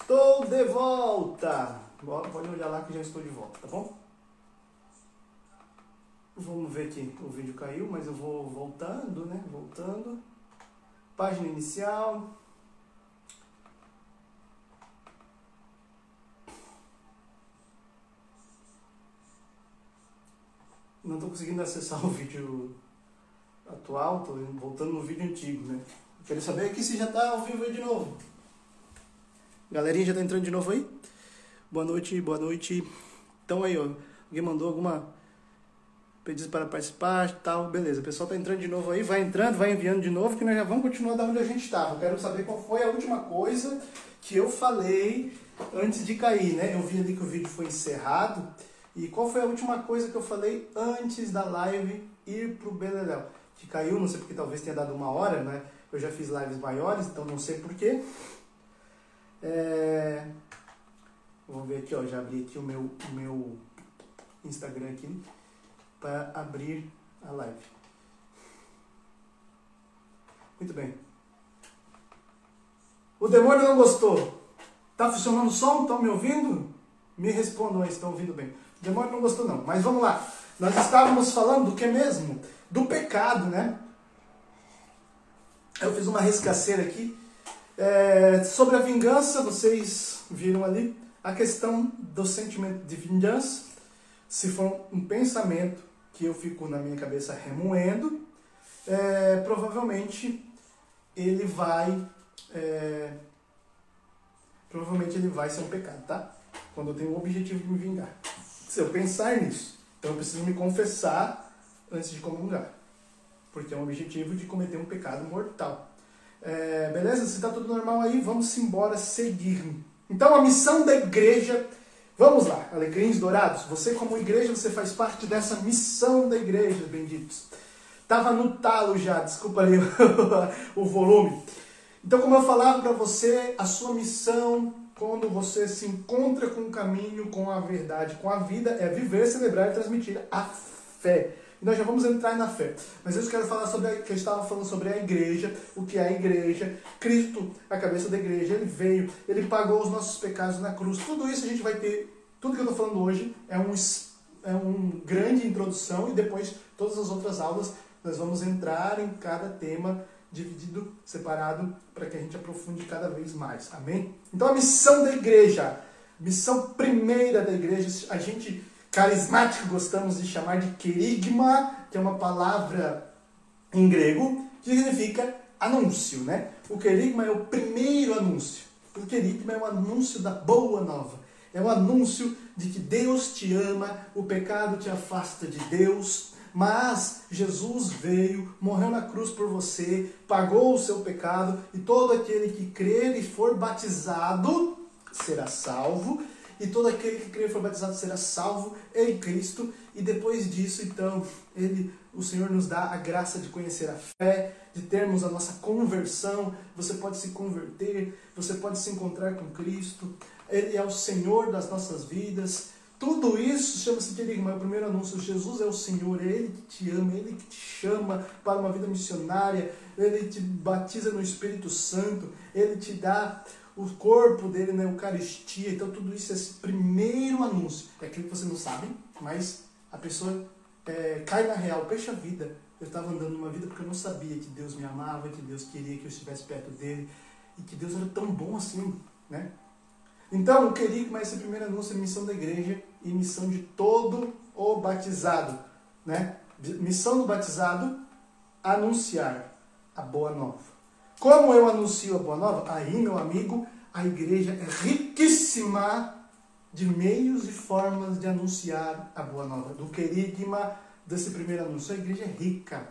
Estou de volta! Pode olhar lá que já estou de volta, tá bom? Vamos ver aqui, o vídeo caiu, mas eu vou voltando, né? Voltando. Página inicial. Não estou conseguindo acessar o vídeo atual, estou voltando no vídeo antigo, né? Quero saber aqui se já está ao vivo de novo. Galerinha já está entrando de novo aí? Boa noite, boa noite. Então aí, ó, alguém mandou alguma pedido para participar tal, beleza. O pessoal tá entrando de novo aí, vai entrando, vai enviando de novo, que nós já vamos continuar da onde a gente estava. Quero saber qual foi a última coisa que eu falei antes de cair, né? Eu vi ali que o vídeo foi encerrado. E qual foi a última coisa que eu falei antes da live ir pro Beleléu? Que caiu, não sei porque talvez tenha dado uma hora, né? Eu já fiz lives maiores, então não sei porquê. É... Vamos ver aqui, ó. Já abri aqui o meu, o meu Instagram aqui para abrir a live. Muito bem. O demônio não gostou. Tá funcionando o som? Estão me ouvindo? Me respondam aí, estão ouvindo bem. O demônio não gostou não. Mas vamos lá. Nós estávamos falando do que mesmo? Do pecado, né? Eu fiz uma rescaceira aqui. É, sobre a vingança, vocês viram ali a questão do sentimento de vingança, se for um pensamento que eu fico na minha cabeça remoendo, é, provavelmente ele vai é, provavelmente ele vai ser um pecado, tá? Quando eu tenho o objetivo de me vingar. Se eu pensar nisso, então eu preciso me confessar antes de comungar, porque é um objetivo de cometer um pecado mortal. É, beleza? Se está tudo normal aí, vamos embora seguir. Então a missão da igreja, vamos lá, Alegrins Dourados, você como igreja, você faz parte dessa missão da igreja, benditos. Tava no talo já, desculpa ali o volume. Então, como eu falava para você, a sua missão, quando você se encontra com o caminho, com a verdade, com a vida, é viver, celebrar e transmitir a fé. E nós já vamos entrar na fé. Mas eu quero falar sobre a, que eu estava falando sobre a igreja, o que é a igreja. Cristo, a cabeça da igreja, ele veio, ele pagou os nossos pecados na cruz. Tudo isso a gente vai ter, tudo que eu estou falando hoje é um é um grande introdução e depois todas as outras aulas nós vamos entrar em cada tema dividido, separado, para que a gente aprofunde cada vez mais. Amém? Então a missão da igreja, missão primeira da igreja, a gente carismático gostamos de chamar de querigma, que é uma palavra em grego que significa anúncio, né? O querigma é o primeiro anúncio. O querigma é o anúncio da boa nova. É o anúncio de que Deus te ama, o pecado te afasta de Deus, mas Jesus veio, morreu na cruz por você, pagou o seu pecado, e todo aquele que crer e for batizado será salvo e todo aquele que crê e for batizado será salvo em Cristo. E depois disso, então, ele, o Senhor nos dá a graça de conhecer a fé, de termos a nossa conversão. Você pode se converter, você pode se encontrar com Cristo. Ele é o Senhor das nossas vidas. Tudo isso chama-se querigma, o primeiro anúncio. Jesus é o Senhor, é Ele que te ama, é Ele que te chama para uma vida missionária, Ele te batiza no Espírito Santo, Ele te dá o corpo dele na Eucaristia. Então, tudo isso é esse primeiro anúncio. É aquilo que você não sabe, mas a pessoa é, cai na real. Poxa vida, eu estava andando numa vida porque eu não sabia que Deus me amava, que Deus queria que eu estivesse perto dele e que Deus era tão bom assim, né? Então, eu queria que esse primeiro anúncio é missão da igreja e missão de todo o batizado, né? Missão do batizado, anunciar a boa nova. Como eu anuncio a boa nova? Aí, meu amigo, a igreja é riquíssima de meios e formas de anunciar a boa nova. Do querigma desse primeiro anúncio. A igreja é rica.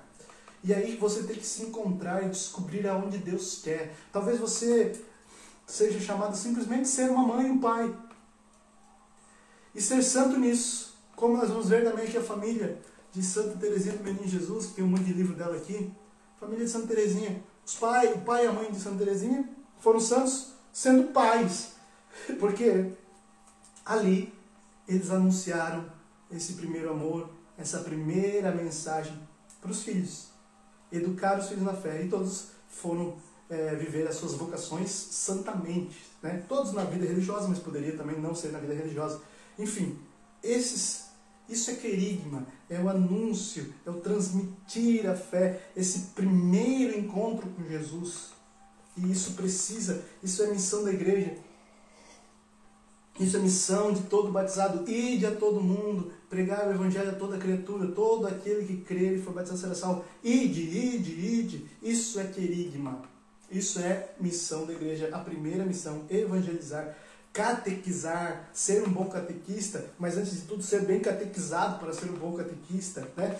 E aí você tem que se encontrar e descobrir aonde Deus quer. Talvez você seja chamado simplesmente ser uma mãe e um pai. E ser santo nisso. Como nós vamos ver também aqui a família de Santa Teresinha do Menino Jesus, que tem um monte de livro dela aqui família de Santa Teresinha. Os pai, o pai e a mãe de Santa Teresinha foram santos sendo pais. Porque ali eles anunciaram esse primeiro amor, essa primeira mensagem para os filhos. Educar os filhos na fé. E todos foram é, viver as suas vocações santamente. Né? Todos na vida religiosa, mas poderia também não ser na vida religiosa. Enfim, esses, isso é querigma, é o anúncio, é o transmitir a fé, esse primeiro encontro com Jesus. E isso precisa, isso é missão da igreja. Isso é missão de todo batizado. Ide a todo mundo, pregar o evangelho a toda criatura, todo aquele que crer e for batizado será salvo. Ide, ide, ide. Isso é querigma. Isso é missão da igreja, a primeira missão, evangelizar, catequizar, ser um bom catequista, mas antes de tudo ser bem catequizado para ser um bom catequista, né?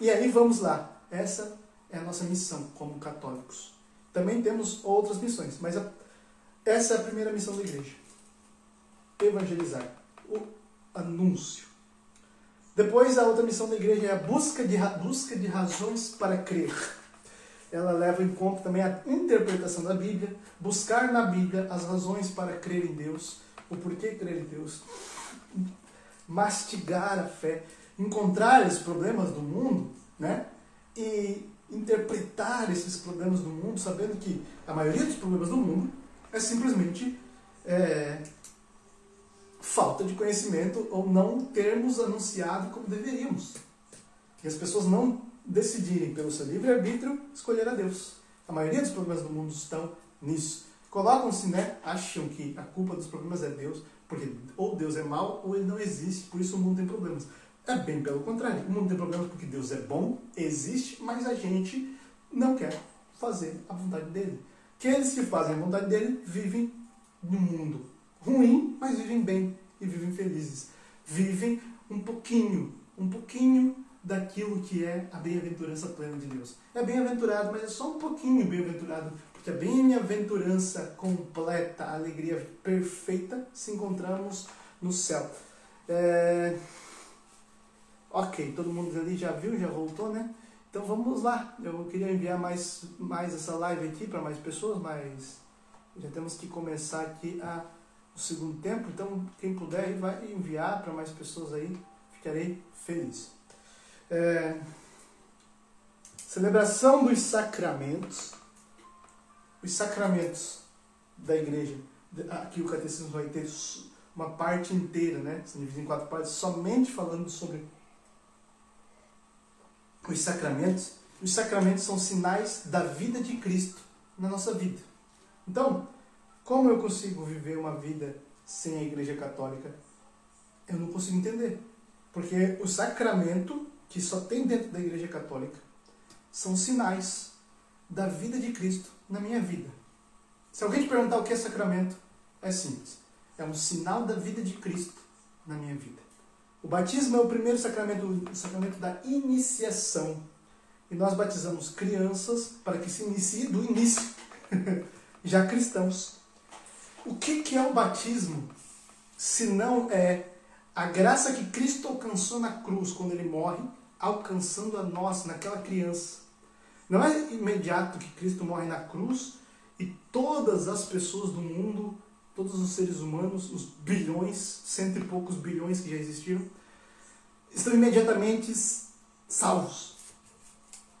E aí vamos lá. Essa é a nossa missão como católicos. Também temos outras missões, mas a, essa é a primeira missão da igreja. Evangelizar, o anúncio. Depois a outra missão da igreja é a busca de, busca de razões para crer ela leva em conta também a interpretação da Bíblia, buscar na Bíblia as razões para crer em Deus, o porquê crer em Deus, mastigar a fé, encontrar os problemas do mundo, né? E interpretar esses problemas do mundo, sabendo que a maioria dos problemas do mundo é simplesmente é, falta de conhecimento ou não termos anunciado como deveríamos. E as pessoas não decidirem pelo seu livre-arbítrio escolher a Deus. A maioria dos problemas do mundo estão nisso. Colocam-se, né? Acham que a culpa dos problemas é Deus, porque ou Deus é mau ou ele não existe, por isso o mundo tem problemas. É bem pelo contrário. O mundo tem problemas porque Deus é bom, existe, mas a gente não quer fazer a vontade dele. Aqueles que fazem a vontade dele vivem num mundo ruim, mas vivem bem e vivem felizes. Vivem um pouquinho, um pouquinho daquilo que é a bem-aventurança plena de Deus. É bem-aventurado, mas é só um pouquinho bem-aventurado, porque a bem-aventurança completa, a alegria perfeita, se encontramos no céu. É... Ok, todo mundo ali já viu, já voltou, né? Então vamos lá. Eu queria enviar mais, mais essa live aqui para mais pessoas, mas já temos que começar aqui a, o segundo tempo. Então, quem puder, vai enviar para mais pessoas aí. Ficarei feliz. É, celebração dos sacramentos. Os sacramentos da igreja. Aqui o catecismo vai ter uma parte inteira, né? Se divide em quatro partes, somente falando sobre os sacramentos. Os sacramentos são sinais da vida de Cristo na nossa vida. Então, como eu consigo viver uma vida sem a Igreja Católica? Eu não consigo entender. Porque o sacramento que só tem dentro da Igreja Católica são sinais da vida de Cristo na minha vida. Se alguém te perguntar o que é sacramento, é simples. É um sinal da vida de Cristo na minha vida. O batismo é o primeiro sacramento, o sacramento da iniciação. E nós batizamos crianças para que se inicie do início, já cristãos. O que, que é o batismo se não é a graça que Cristo alcançou na cruz quando ele morre alcançando a nós, naquela criança. Não é imediato que Cristo morre na cruz e todas as pessoas do mundo, todos os seres humanos, os bilhões, cento e poucos bilhões que já existiram, estão imediatamente salvos.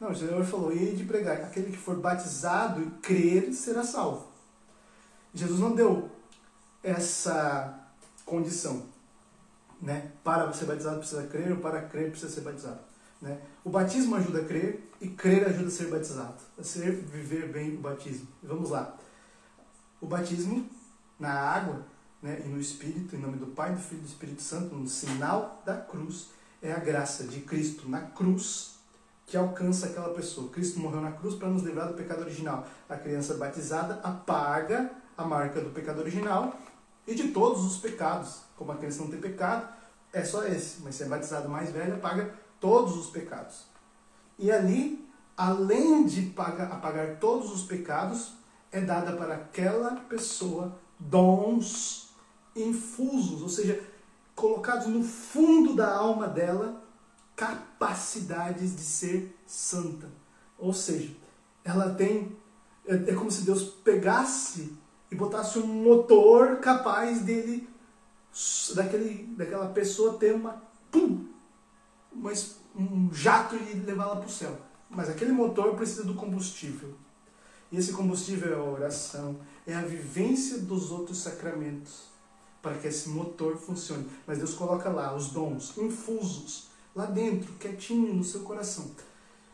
Não, o Senhor falou, e de pregar, aquele que for batizado e crer será salvo. Jesus não deu essa condição. Né? Para ser batizado precisa crer, ou para crer precisa ser batizado. Né? O batismo ajuda a crer e crer ajuda a ser batizado, a ser viver bem o batismo. Vamos lá. O batismo na água né, e no Espírito, em nome do Pai, do Filho e do Espírito Santo, no sinal da cruz, é a graça de Cristo na cruz que alcança aquela pessoa. Cristo morreu na cruz para nos livrar do pecado original. A criança batizada apaga a marca do pecado original e de todos os pecados. Como a criança não tem pecado, é só esse. Mas se é batizado mais velho, apaga todos os pecados. E ali, além de pagar, apagar todos os pecados, é dada para aquela pessoa dons infusos, ou seja, colocados no fundo da alma dela, capacidades de ser santa. Ou seja, ela tem. É, é como se Deus pegasse e botasse um motor capaz dele, daquele, daquela pessoa ter uma. Pum! Uma, um jato e levá-la para o céu. Mas aquele motor precisa do combustível. E esse combustível é a oração, é a vivência dos outros sacramentos para que esse motor funcione. Mas Deus coloca lá os dons infusos, lá dentro, quietinho no seu coração.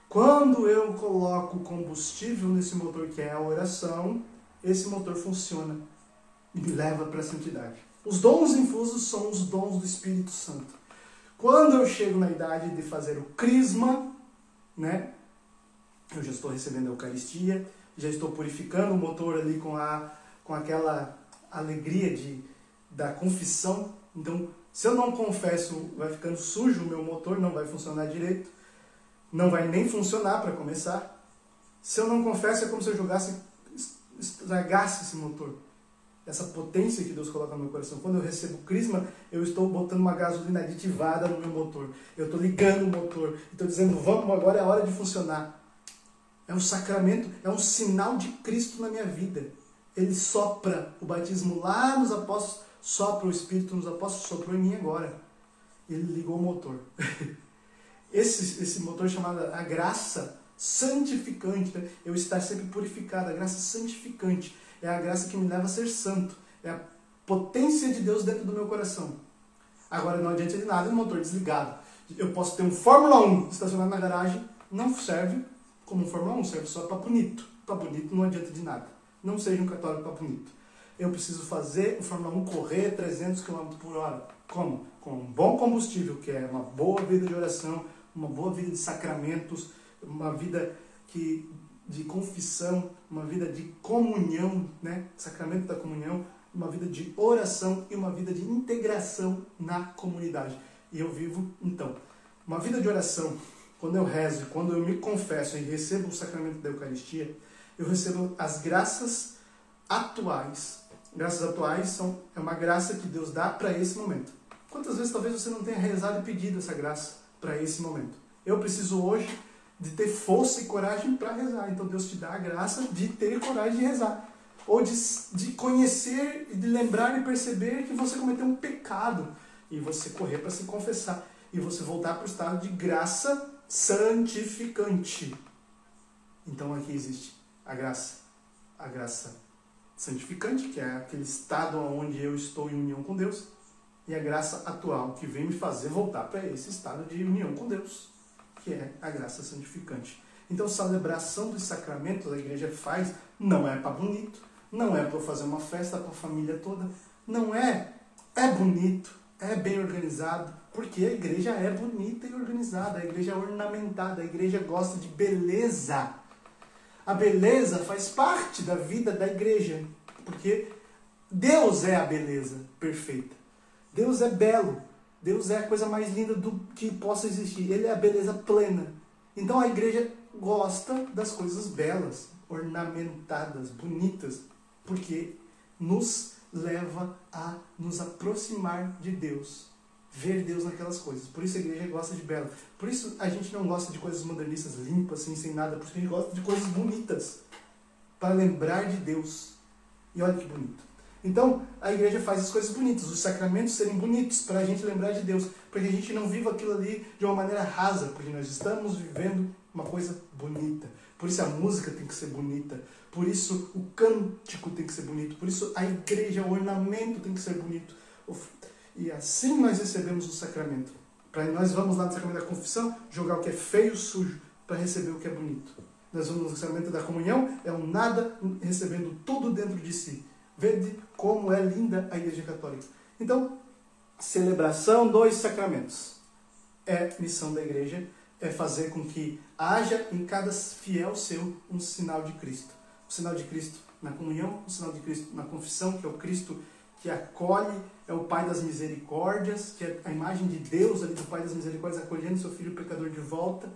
Quando eu coloco combustível nesse motor que é a oração, esse motor funciona e me leva para a santidade. Os dons infusos são os dons do Espírito Santo. Quando eu chego na idade de fazer o crisma, né? Eu já estou recebendo a Eucaristia, já estou purificando o motor ali com, a, com aquela alegria de, da confissão. Então, se eu não confesso, vai ficando sujo o meu motor, não vai funcionar direito. Não vai nem funcionar para começar. Se eu não confesso, é como se eu jogasse, estragasse esse motor. Essa potência que Deus coloca no meu coração. Quando eu recebo crisma, eu estou botando uma gasolina aditivada no meu motor. Eu estou ligando o motor. Estou dizendo, vamos, agora é a hora de funcionar. É um sacramento, é um sinal de Cristo na minha vida. Ele sopra o batismo lá nos apóstolos, sopra o Espírito nos apóstolos, soprou em mim agora. Ele ligou o motor. Esse, esse motor chamado a graça santificante, né? eu estar sempre purificado, a graça santificante. É a graça que me leva a ser santo. É a potência de Deus dentro do meu coração. Agora não adianta de nada um motor desligado. Eu posso ter um Fórmula 1 estacionado na garagem, não serve como um Fórmula 1, serve só para bonito. Para bonito não adianta de nada. Não seja um católico para bonito. Eu preciso fazer o Fórmula 1 correr 300 km por hora. Como? Com um bom combustível, que é uma boa vida de oração, uma boa vida de sacramentos, uma vida que, de confissão, uma vida de comunhão, né? sacramento da comunhão, uma vida de oração e uma vida de integração na comunidade. E eu vivo, então, uma vida de oração, quando eu rezo, quando eu me confesso e recebo o sacramento da Eucaristia, eu recebo as graças atuais. Graças atuais são, é uma graça que Deus dá para esse momento. Quantas vezes talvez você não tenha rezado e pedido essa graça? para esse momento. Eu preciso hoje de ter força e coragem para rezar. Então Deus te dá a graça de ter coragem de rezar. Ou de, de conhecer, de lembrar e perceber que você cometeu um pecado. E você correr para se confessar. E você voltar para o estado de graça santificante. Então aqui existe a graça. A graça santificante, que é aquele estado onde eu estou em união com Deus e a graça atual que vem me fazer voltar para esse estado de união com Deus, que é a graça santificante. Então, celebração dos sacramentos a igreja faz não é para bonito, não é para fazer uma festa para a família toda, não é. É bonito, é bem organizado, porque a igreja é bonita e organizada, a igreja é ornamentada, a igreja gosta de beleza. A beleza faz parte da vida da igreja, porque Deus é a beleza perfeita. Deus é belo. Deus é a coisa mais linda do que possa existir. Ele é a beleza plena. Então a igreja gosta das coisas belas, ornamentadas, bonitas, porque nos leva a nos aproximar de Deus, ver Deus naquelas coisas. Por isso a igreja gosta de belo. Por isso a gente não gosta de coisas modernistas limpas, assim, sem nada, porque a gente gosta de coisas bonitas, para lembrar de Deus. E olha que bonito. Então, a igreja faz as coisas bonitas, os sacramentos serem bonitos, para a gente lembrar de Deus, para que a gente não viva aquilo ali de uma maneira rasa, porque nós estamos vivendo uma coisa bonita. Por isso a música tem que ser bonita, por isso o cântico tem que ser bonito, por isso a igreja, o ornamento tem que ser bonito. E assim nós recebemos o sacramento. Para nós vamos lá no sacramento da confissão jogar o que é feio, sujo, para receber o que é bonito. Nós vamos no sacramento da comunhão, é um nada recebendo tudo dentro de si. Vede como é linda a Igreja Católica. Então, celebração dos sacramentos é missão da Igreja, é fazer com que haja em cada fiel seu um sinal de Cristo. O sinal de Cristo na comunhão, o sinal de Cristo na confissão, que é o Cristo que acolhe, é o Pai das misericórdias, que é a imagem de Deus ali do Pai das misericórdias acolhendo seu filho pecador de volta.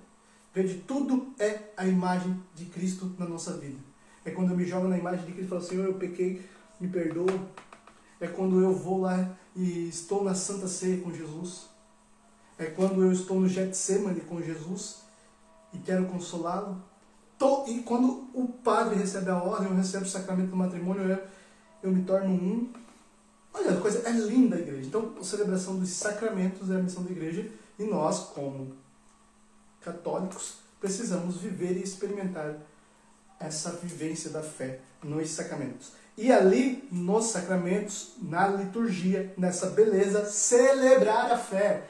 Vede, tudo é a imagem de Cristo na nossa vida. É quando eu me jogo na imagem de Cristo e falo, Senhor, eu pequei, me perdoa. É quando eu vou lá e estou na Santa Ceia com Jesus. É quando eu estou no Getsemane com Jesus e quero consolá-lo. e quando o padre recebe a ordem, eu recebo o sacramento do matrimônio, eu, eu me torno um. Olha, a coisa é linda a igreja. Então, a celebração dos sacramentos é a missão da igreja e nós, como católicos, precisamos viver e experimentar essa vivência da fé nos sacramentos. E ali, nos sacramentos, na liturgia, nessa beleza, celebrar a fé.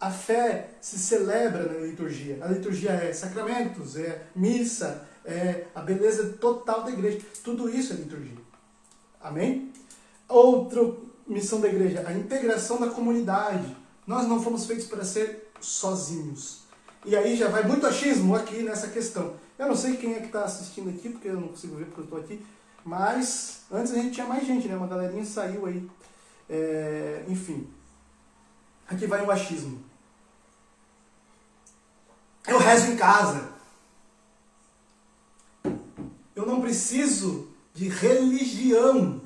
A fé se celebra na liturgia. A liturgia é sacramentos, é missa, é a beleza total da igreja. Tudo isso é liturgia. Amém? Outra missão da igreja, a integração da comunidade. Nós não fomos feitos para ser sozinhos. E aí já vai muito achismo aqui nessa questão. Eu não sei quem é que está assistindo aqui, porque eu não consigo ver porque eu estou aqui. Mas antes a gente tinha mais gente, né? Uma galerinha saiu aí. É, enfim. Aqui vai o achismo. Eu rezo em casa. Eu não preciso de religião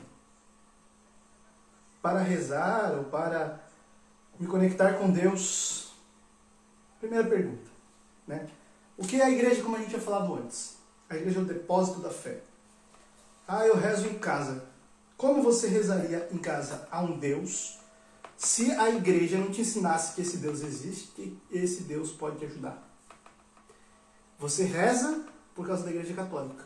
para rezar ou para me conectar com Deus. Primeira pergunta, né? O que é a igreja, como a gente tinha falado antes? A igreja é o depósito da fé. Ah, eu rezo em casa. Como você rezaria em casa a um Deus se a igreja não te ensinasse que esse Deus existe e esse Deus pode te ajudar? Você reza por causa da igreja católica.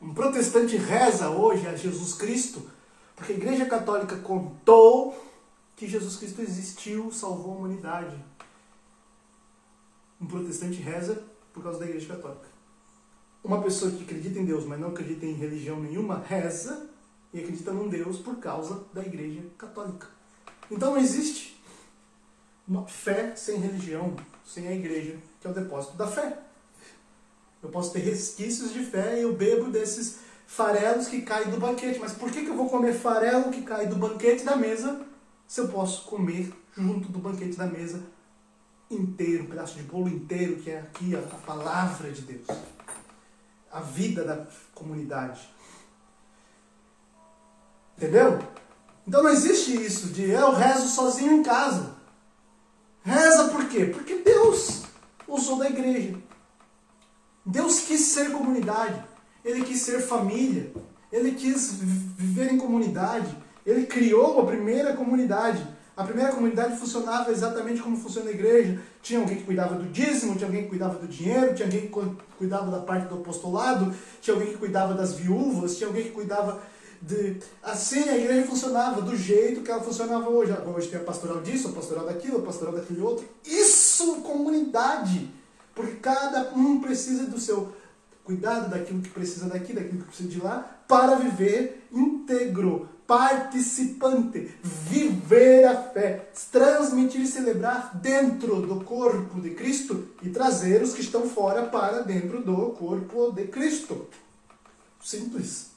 Um protestante reza hoje a Jesus Cristo porque a igreja católica contou que Jesus Cristo existiu, salvou a humanidade. Um protestante reza por causa da igreja católica. Uma pessoa que acredita em Deus, mas não acredita em religião nenhuma, reza e acredita num Deus por causa da igreja católica. Então não existe uma fé sem religião, sem a igreja, que é o depósito da fé. Eu posso ter resquícios de fé e eu bebo desses farelos que caem do banquete. Mas por que, eu vou comer farelo que cai do banquete da mesa se eu posso comer junto do banquete da mesa inteiro, um pedaço de bolo inteiro, que é aqui a palavra de Deus, a vida da comunidade. Entendeu? Então não existe isso de eu rezo sozinho em casa. Reza por quê? Porque Deus usou da igreja. Deus quis ser comunidade, ele quis ser família, ele quis viver em comunidade, ele criou a primeira comunidade. A primeira comunidade funcionava exatamente como funciona a igreja. Tinha alguém que cuidava do dízimo, tinha alguém que cuidava do dinheiro, tinha alguém que cuidava da parte do apostolado, tinha alguém que cuidava das viúvas, tinha alguém que cuidava de... Assim a igreja funcionava, do jeito que ela funcionava hoje. Hoje tem a pastoral disso, a pastoral daquilo, a pastoral daquele outro. Isso, comunidade! Porque cada um precisa do seu cuidado, daquilo que precisa daqui, daquilo que precisa de lá, para viver íntegro, participante, viver a fé, transmitir e celebrar dentro do corpo de Cristo e trazer os que estão fora para dentro do corpo de Cristo. Simples.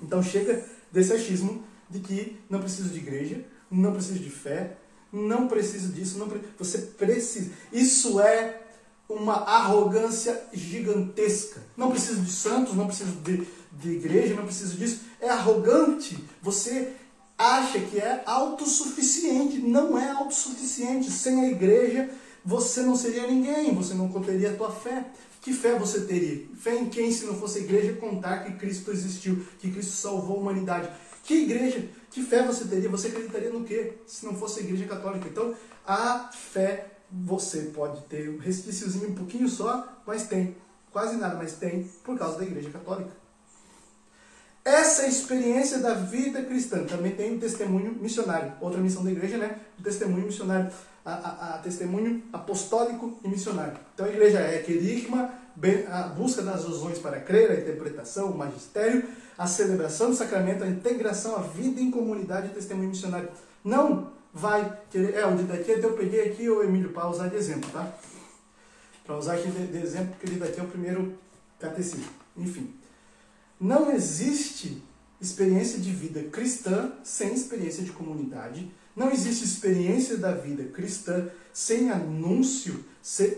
Então chega desse achismo de que não preciso de igreja, não preciso de fé, não preciso disso, não pre... você precisa. Isso é uma arrogância gigantesca. Não preciso de santos, não preciso de, de igreja, não preciso disso. É arrogante. Você acha que é autossuficiente. Não é autossuficiente. Sem a igreja, você não seria ninguém, você não conteria a tua fé. Que fé você teria? Fé em quem, se não fosse a igreja, contar que Cristo existiu, que Cristo salvou a humanidade? Que igreja? Que fé você teria? Você acreditaria no quê? Se não fosse a igreja católica. Então, a fé você pode ter um resquíciozinho um pouquinho só, mas tem. Quase nada, mas tem, por causa da Igreja Católica. Essa experiência da vida cristã também tem o testemunho missionário. Outra missão da igreja, né? O testemunho missionário. A, a, a testemunho apostólico e missionário. Então a igreja é querigma, a busca das razões para crer, a interpretação, o magistério, a celebração do sacramento, a integração, a vida em comunidade e testemunho missionário. Não vai querer. É, o de daqui eu peguei aqui o Emílio para usar de exemplo, tá? Para usar aqui de, de exemplo, porque ele daqui é o primeiro catecismo. Enfim. Não existe experiência de vida cristã sem experiência de comunidade. Não existe experiência da vida cristã sem anúncio,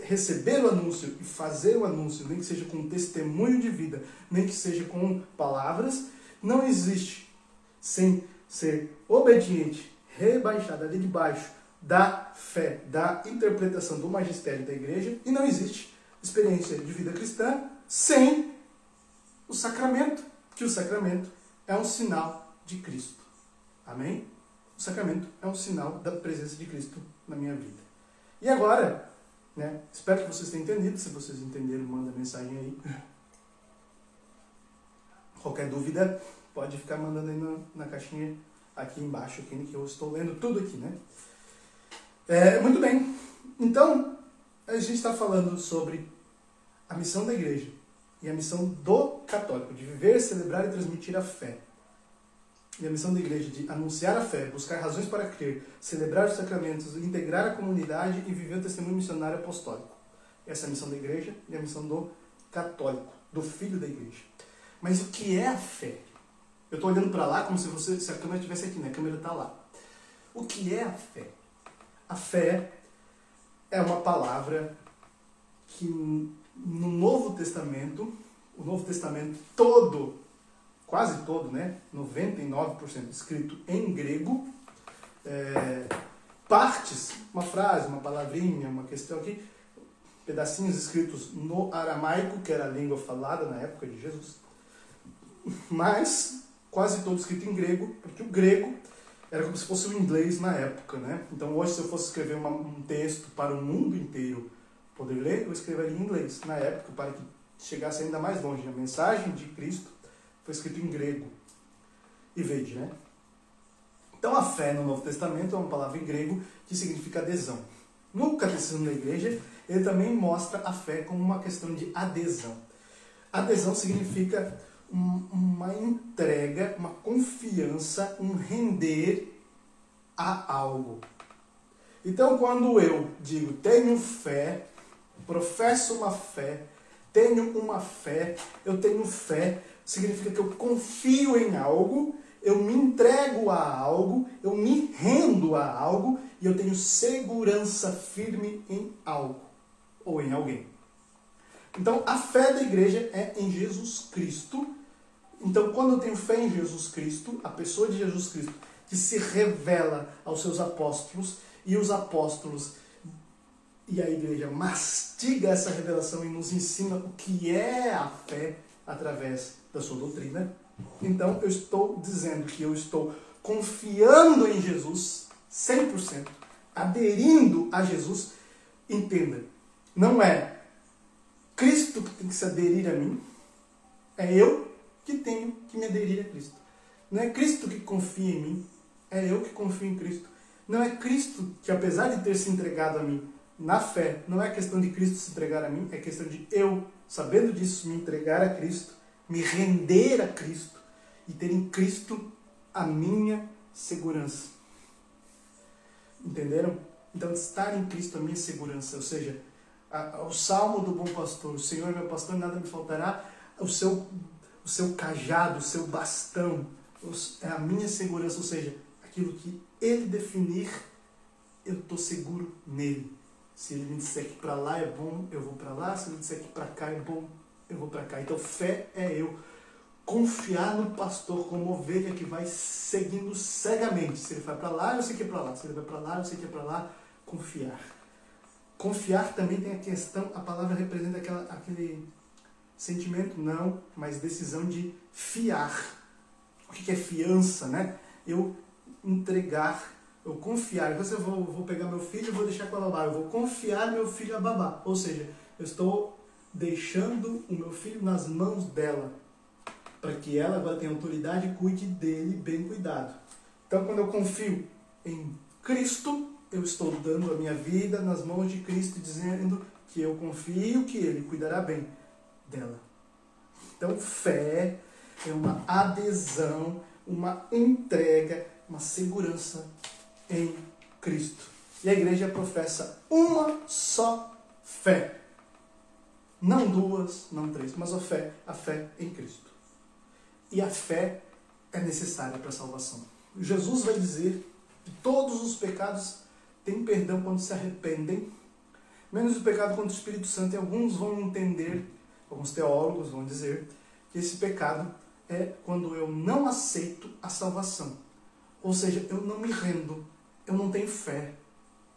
receber o anúncio e fazer o anúncio, nem que seja com testemunho de vida, nem que seja com palavras. Não existe sem ser obediente rebaixada ali de baixo da fé, da interpretação do magistério da igreja, e não existe experiência de vida cristã sem o sacramento, que o sacramento é um sinal de Cristo. Amém? O sacramento é um sinal da presença de Cristo na minha vida. E agora, né, espero que vocês tenham entendido. Se vocês entenderam, manda mensagem aí. Qualquer dúvida, pode ficar mandando aí na, na caixinha aqui embaixo, aqui, que eu estou lendo tudo aqui, né? É, muito bem. Então, a gente está falando sobre a missão da igreja e a missão do católico, de viver, celebrar e transmitir a fé. E a missão da igreja de anunciar a fé, buscar razões para crer, celebrar os sacramentos, integrar a comunidade e viver o testemunho missionário apostólico. Essa é a missão da igreja e a missão do católico, do filho da igreja. Mas o que é a fé? Eu estou olhando para lá como se, você, se a câmera estivesse aqui, né? A câmera está lá. O que é a fé? A fé é uma palavra que no Novo Testamento, o Novo Testamento todo, quase todo, né? 99% escrito em grego, é, partes, uma frase, uma palavrinha, uma questão aqui, pedacinhos escritos no aramaico, que era a língua falada na época de Jesus, mas quase todo escrito em grego, porque o grego era como se fosse o inglês na época, né? Então hoje se eu fosse escrever uma, um texto para o mundo inteiro poder ler, eu escreveria em inglês. Na época, para que chegasse ainda mais longe, a mensagem de Cristo foi escrito em grego. E vede, né? Então a fé no Novo Testamento é uma palavra em grego que significa adesão. No Catecismo da Igreja, ele também mostra a fé como uma questão de adesão. Adesão significa uma entrega, uma confiança, um render a algo. Então, quando eu digo tenho fé, professo uma fé, tenho uma fé, eu tenho fé, significa que eu confio em algo, eu me entrego a algo, eu me rendo a algo e eu tenho segurança firme em algo ou em alguém. Então, a fé da igreja é em Jesus Cristo. Então, quando eu tenho fé em Jesus Cristo, a pessoa de Jesus Cristo, que se revela aos seus apóstolos, e os apóstolos e a igreja mastiga essa revelação e nos ensina o que é a fé através da sua doutrina. Então, eu estou dizendo que eu estou confiando em Jesus 100%, aderindo a Jesus. Entenda, não é Cristo que tem que se aderir a mim, é eu que tenho que me aderir a Cristo. Não é Cristo que confia em mim, é eu que confio em Cristo. Não é Cristo que, apesar de ter se entregado a mim na fé, não é questão de Cristo se entregar a mim, é questão de eu, sabendo disso, me entregar a Cristo, me render a Cristo e ter em Cristo a minha segurança. Entenderam? Então, estar em Cristo a minha segurança, ou seja, a, a, o salmo do bom pastor, o Senhor é meu pastor, nada me faltará, o seu, o seu cajado, o seu bastão, os, é a minha segurança, ou seja, aquilo que Ele definir, eu estou seguro nele. Se ele me disser que para lá é bom, eu vou para lá. Se ele disser que para cá é bom, eu vou para cá. Então, fé é eu confiar no pastor como ovelha que vai seguindo cegamente. Se ele vai para lá, eu sei que é para lá. Se ele vai para lá, eu sei que é para lá. Confiar. Confiar também tem a questão, a palavra representa aquela, aquele sentimento, não, mas decisão de fiar. O que é fiança, né? Eu entregar eu confiar. Eu vou, vou pegar meu filho e vou deixar com a babá. Eu vou confiar meu filho a babá. Ou seja, eu estou deixando o meu filho nas mãos dela. Para que ela agora tenha autoridade e cuide dele bem cuidado. Então, quando eu confio em Cristo, eu estou dando a minha vida nas mãos de Cristo, dizendo que eu confio que Ele cuidará bem dela. Então, fé é uma adesão, uma entrega, uma segurança em Cristo. E a igreja professa uma só fé. Não duas, não três, mas a fé, a fé em Cristo. E a fé é necessária para a salvação. Jesus vai dizer que todos os pecados têm perdão quando se arrependem, menos o pecado contra o Espírito Santo. E alguns vão entender, alguns teólogos vão dizer, que esse pecado é quando eu não aceito a salvação. Ou seja, eu não me rendo eu não tenho fé.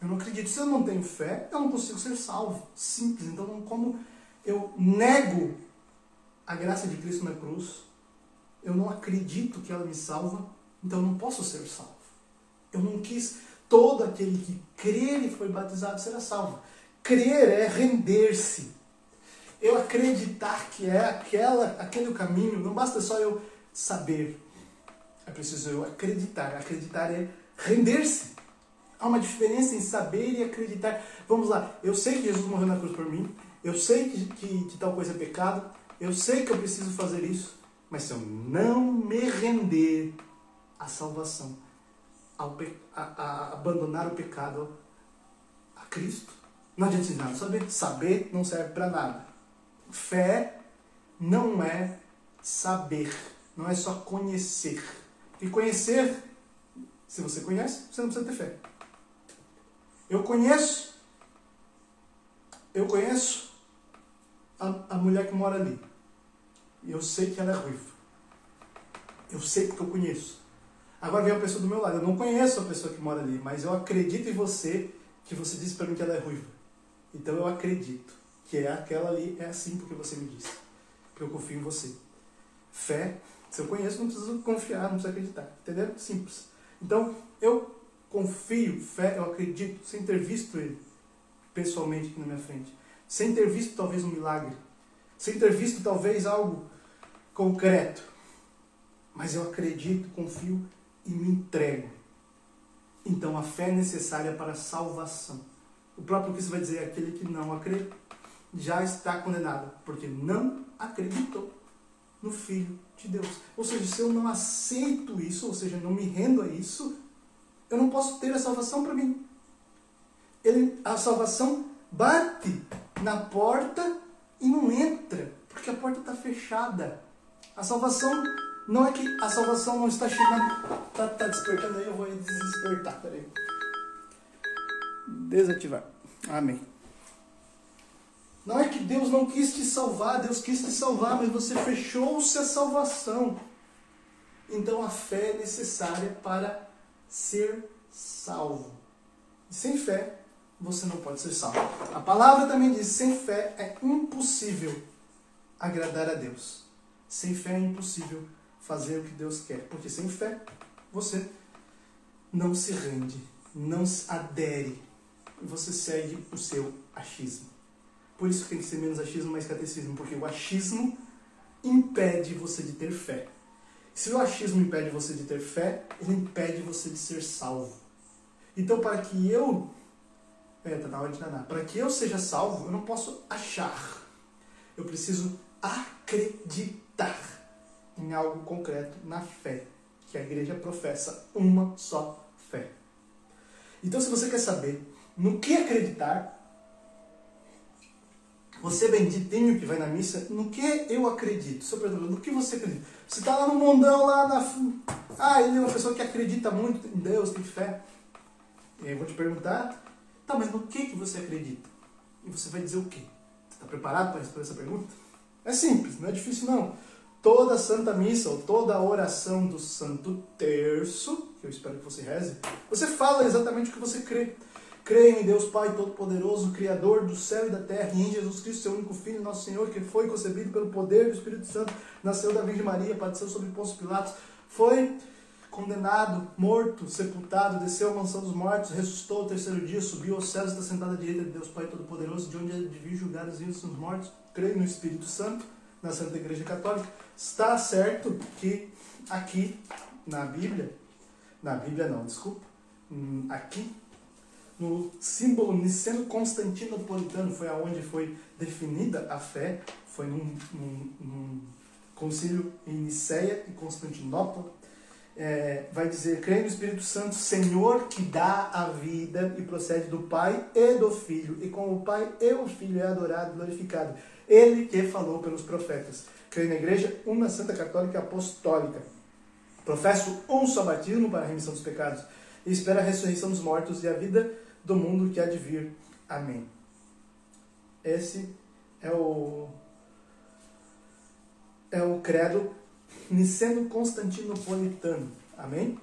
Eu não acredito. Se eu não tenho fé, eu não consigo ser salvo. Simples. Então, como eu nego a graça de Cristo na cruz, eu não acredito que ela me salva, então eu não posso ser salvo. Eu não quis todo aquele que crer e foi batizado será salvo. Crer é render-se. Eu acreditar que é aquela, aquele o caminho, não basta só eu saber. É preciso eu acreditar. Acreditar é render-se. Há uma diferença em saber e acreditar. Vamos lá, eu sei que Jesus morreu na cruz por mim, eu sei que, que, que tal coisa é pecado, eu sei que eu preciso fazer isso, mas se eu não me render à salvação, ao a, a, abandonar o pecado a Cristo, não adianta nada. Saber, saber não serve para nada. Fé não é saber, não é só conhecer. E conhecer, se você conhece, você não precisa ter fé. Eu conheço, eu conheço a, a mulher que mora ali. E eu sei que ela é ruiva. Eu sei porque eu conheço. Agora vem uma pessoa do meu lado. Eu não conheço a pessoa que mora ali, mas eu acredito em você que você disse para mim que ela é ruiva. Então eu acredito que é aquela ali, é assim porque você me disse. Porque eu confio em você. Fé, se eu conheço, não preciso confiar, não preciso acreditar. Entendeu? Simples. Então, eu confio, fé, eu acredito, sem ter visto ele pessoalmente aqui na minha frente. Sem ter visto talvez um milagre. Sem ter visto talvez algo concreto. Mas eu acredito, confio e me entrego. Então a fé é necessária para a salvação. O próprio Cristo vai dizer: aquele que não acredita já está condenado, porque não acreditou no Filho de Deus. Ou seja, se eu não aceito isso, ou seja, não me rendo a isso, eu não posso ter a salvação para mim. Ele, a salvação bate na porta e não entra, porque a porta está fechada. A salvação não é que a salvação não está chegando. Está tá despertando aí, eu vou despertar. Peraí. Desativar. Amém. Não é que Deus não quis te salvar, Deus quis te salvar, mas você fechou-se a salvação. Então a fé é necessária para ser salvo. Sem fé, você não pode ser salvo. A palavra também diz: sem fé é impossível agradar a Deus. Sem fé é impossível fazer o que Deus quer. Porque sem fé, você não se rende, não se adere. Você segue o seu achismo. Por isso tem que ser menos achismo, mais catecismo. Porque o achismo impede você de ter fé. Se o achismo impede você de ter fé, ele impede você de ser salvo. Então, para que eu. Para que eu seja salvo, eu não posso achar. Eu preciso acreditar em algo concreto, na fé. Que a igreja professa uma só fé. Então, se você quer saber no que acreditar, você benditinho que vai na missa, no que eu acredito? Seu pergunta, no que você acredita? Você está lá no mundão, lá na. Ah, ele é uma pessoa que acredita muito em Deus, tem fé. E aí eu vou te perguntar, tá, mas no que, que você acredita? E você vai dizer o quê? Você está preparado para responder essa pergunta? É simples, não é difícil não. Toda Santa Missa, ou toda oração do Santo Terço, que eu espero que você reze, você fala exatamente o que você crê. Creio em Deus Pai Todo-Poderoso, Criador do céu e da terra, e em Jesus Cristo, seu único Filho, nosso Senhor, que foi concebido pelo poder do Espírito Santo, nasceu da Virgem Maria, padeceu sobre Pôncio Pilatos, foi condenado, morto, sepultado, desceu à mansão dos mortos, ressuscitou ao terceiro dia, subiu aos céus, está sentado à direita de Deus Pai Todo-Poderoso, de onde é de vir julgar os vivos e os mortos. Creio no Espírito Santo, na Santa Igreja Católica. Está certo que aqui na Bíblia, na Bíblia não, desculpa, hum, aqui no símbolo niceno-constantinopolitano, foi aonde foi definida a fé, foi num, num, num concílio em Niceia e Constantinopla, é, vai dizer, creio no Espírito Santo, Senhor que dá a vida e procede do Pai e do Filho, e com o Pai e o Filho é adorado e glorificado. Ele que falou pelos profetas. Creio na Igreja, uma Santa Católica Apostólica. Professo um só batismo para a remissão dos pecados e espero a ressurreição dos mortos e a vida do mundo que há de vir. Amém. Esse é o é o credo niceno-constantinopolitano. Amém?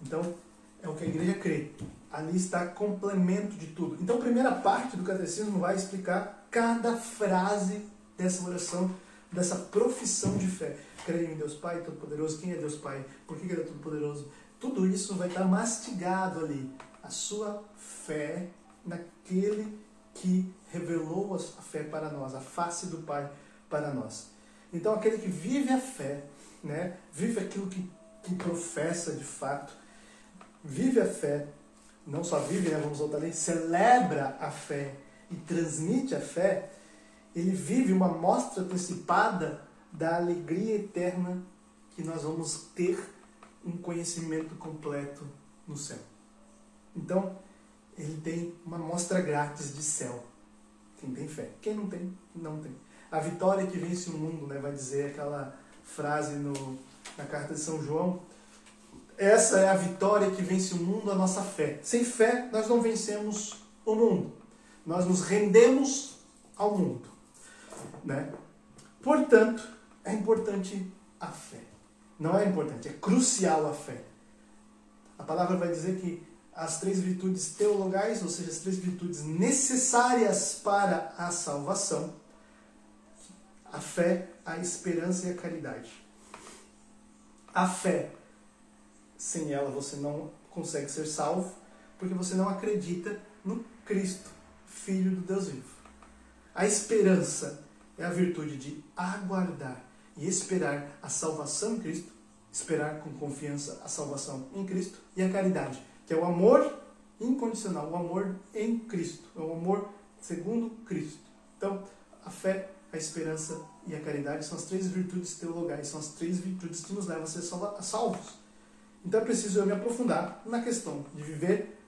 Então, é o que a igreja crê. Ali está complemento de tudo. Então, a primeira parte do catecismo vai explicar cada frase dessa oração, dessa profissão de fé. Creio em Deus Pai Todo-Poderoso. Quem é Deus Pai? Por que Ele é Todo-Poderoso? Tudo isso vai estar mastigado ali. Sua fé naquele que revelou a fé para nós, a face do Pai para nós. Então, aquele que vive a fé, né, vive aquilo que, que professa de fato, vive a fé, não só vive, né, vamos voltar ali, celebra a fé e transmite a fé, ele vive uma mostra antecipada da alegria eterna que nós vamos ter um conhecimento completo no céu. Então, ele tem uma mostra grátis de céu. Quem tem fé. Quem não tem, não tem. A vitória que vence o mundo, né, vai dizer aquela frase no, na carta de São João. Essa é a vitória que vence o mundo, a nossa fé. Sem fé, nós não vencemos o mundo. Nós nos rendemos ao mundo. Né? Portanto, é importante a fé. Não é importante, é crucial a fé. A palavra vai dizer que as três virtudes teologais, ou seja, as três virtudes necessárias para a salvação, a fé, a esperança e a caridade. A fé, sem ela você não consegue ser salvo, porque você não acredita no Cristo, Filho do Deus vivo. A esperança é a virtude de aguardar e esperar a salvação em Cristo, esperar com confiança a salvação em Cristo, e a caridade, que é o amor incondicional, o amor em Cristo, é o amor segundo Cristo. Então, a fé, a esperança e a caridade são as três virtudes teologais, são as três virtudes que nos levam a ser salvos. Então é preciso eu me aprofundar na questão de viver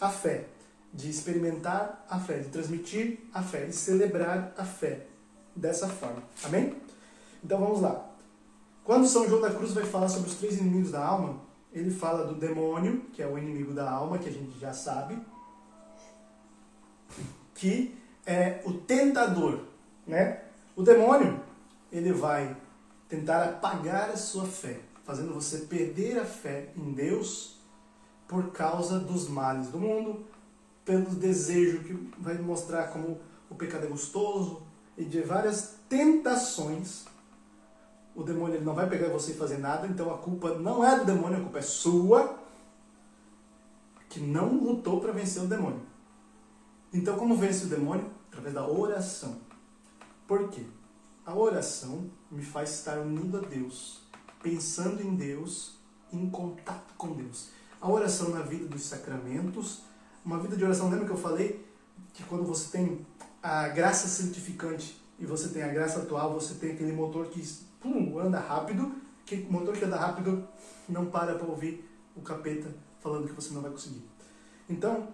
a fé, de experimentar a fé, de transmitir a fé, de celebrar a fé dessa forma. Amém? Então vamos lá. Quando São João da Cruz vai falar sobre os três inimigos da alma, ele fala do demônio, que é o inimigo da alma, que a gente já sabe, que é o tentador, né? O demônio, ele vai tentar apagar a sua fé, fazendo você perder a fé em Deus por causa dos males do mundo, pelo desejo que vai mostrar como o pecado é gostoso e de várias tentações o demônio ele não vai pegar você e fazer nada, então a culpa não é do demônio, a culpa é sua, que não lutou para vencer o demônio. Então, como vence o demônio? Através da oração. Por quê? A oração me faz estar unido a Deus, pensando em Deus, em contato com Deus. A oração na vida dos sacramentos, uma vida de oração, lembra que eu falei que quando você tem a graça santificante e você tem a graça atual, você tem aquele motor que pum, anda rápido, que o motor que anda rápido não para para ouvir o capeta falando que você não vai conseguir. Então,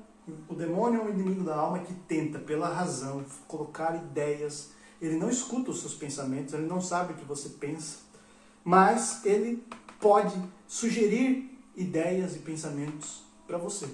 o demônio é um inimigo da alma que tenta, pela razão, colocar ideias. Ele não escuta os seus pensamentos, ele não sabe o que você pensa, mas ele pode sugerir ideias e pensamentos para você.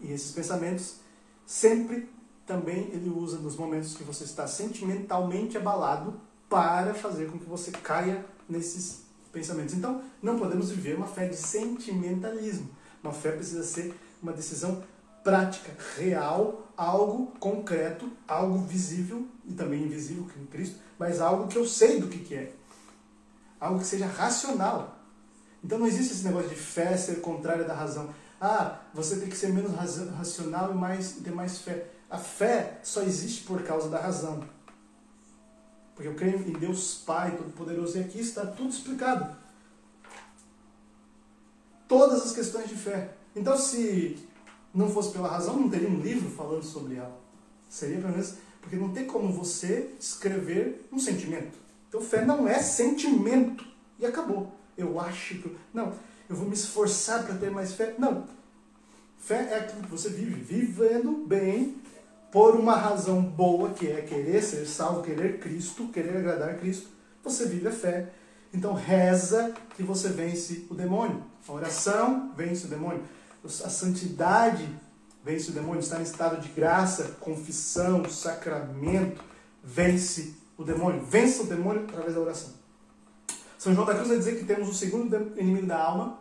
E esses pensamentos sempre também ele usa nos momentos que você está sentimentalmente abalado para fazer com que você caia nesses pensamentos. Então, não podemos viver uma fé de sentimentalismo. Uma fé precisa ser uma decisão prática, real, algo concreto, algo visível e também invisível que em Cristo, mas algo que eu sei do que, que é. Algo que seja racional. Então não existe esse negócio de fé ser contrária da razão. Ah, você tem que ser menos racional e mais ter mais fé. A fé só existe por causa da razão. Porque eu creio em Deus Pai Todo-Poderoso e aqui está tudo explicado. Todas as questões de fé. Então, se não fosse pela razão, não teria um livro falando sobre ela. Seria pelo menos. Porque não tem como você escrever um sentimento. Então, fé não é sentimento. E acabou. Eu acho que. Não, eu vou me esforçar para ter mais fé. Não. Fé é aquilo que você vive. Vivendo bem por uma razão boa, que é querer ser salvo, querer Cristo, querer agradar Cristo, você vive a fé. Então reza que você vence o demônio. A oração vence o demônio. A santidade vence o demônio. Estar em estado de graça, confissão, sacramento, vence o demônio. Vence o demônio através da oração. São João da Cruz vai dizer que temos o segundo inimigo da alma,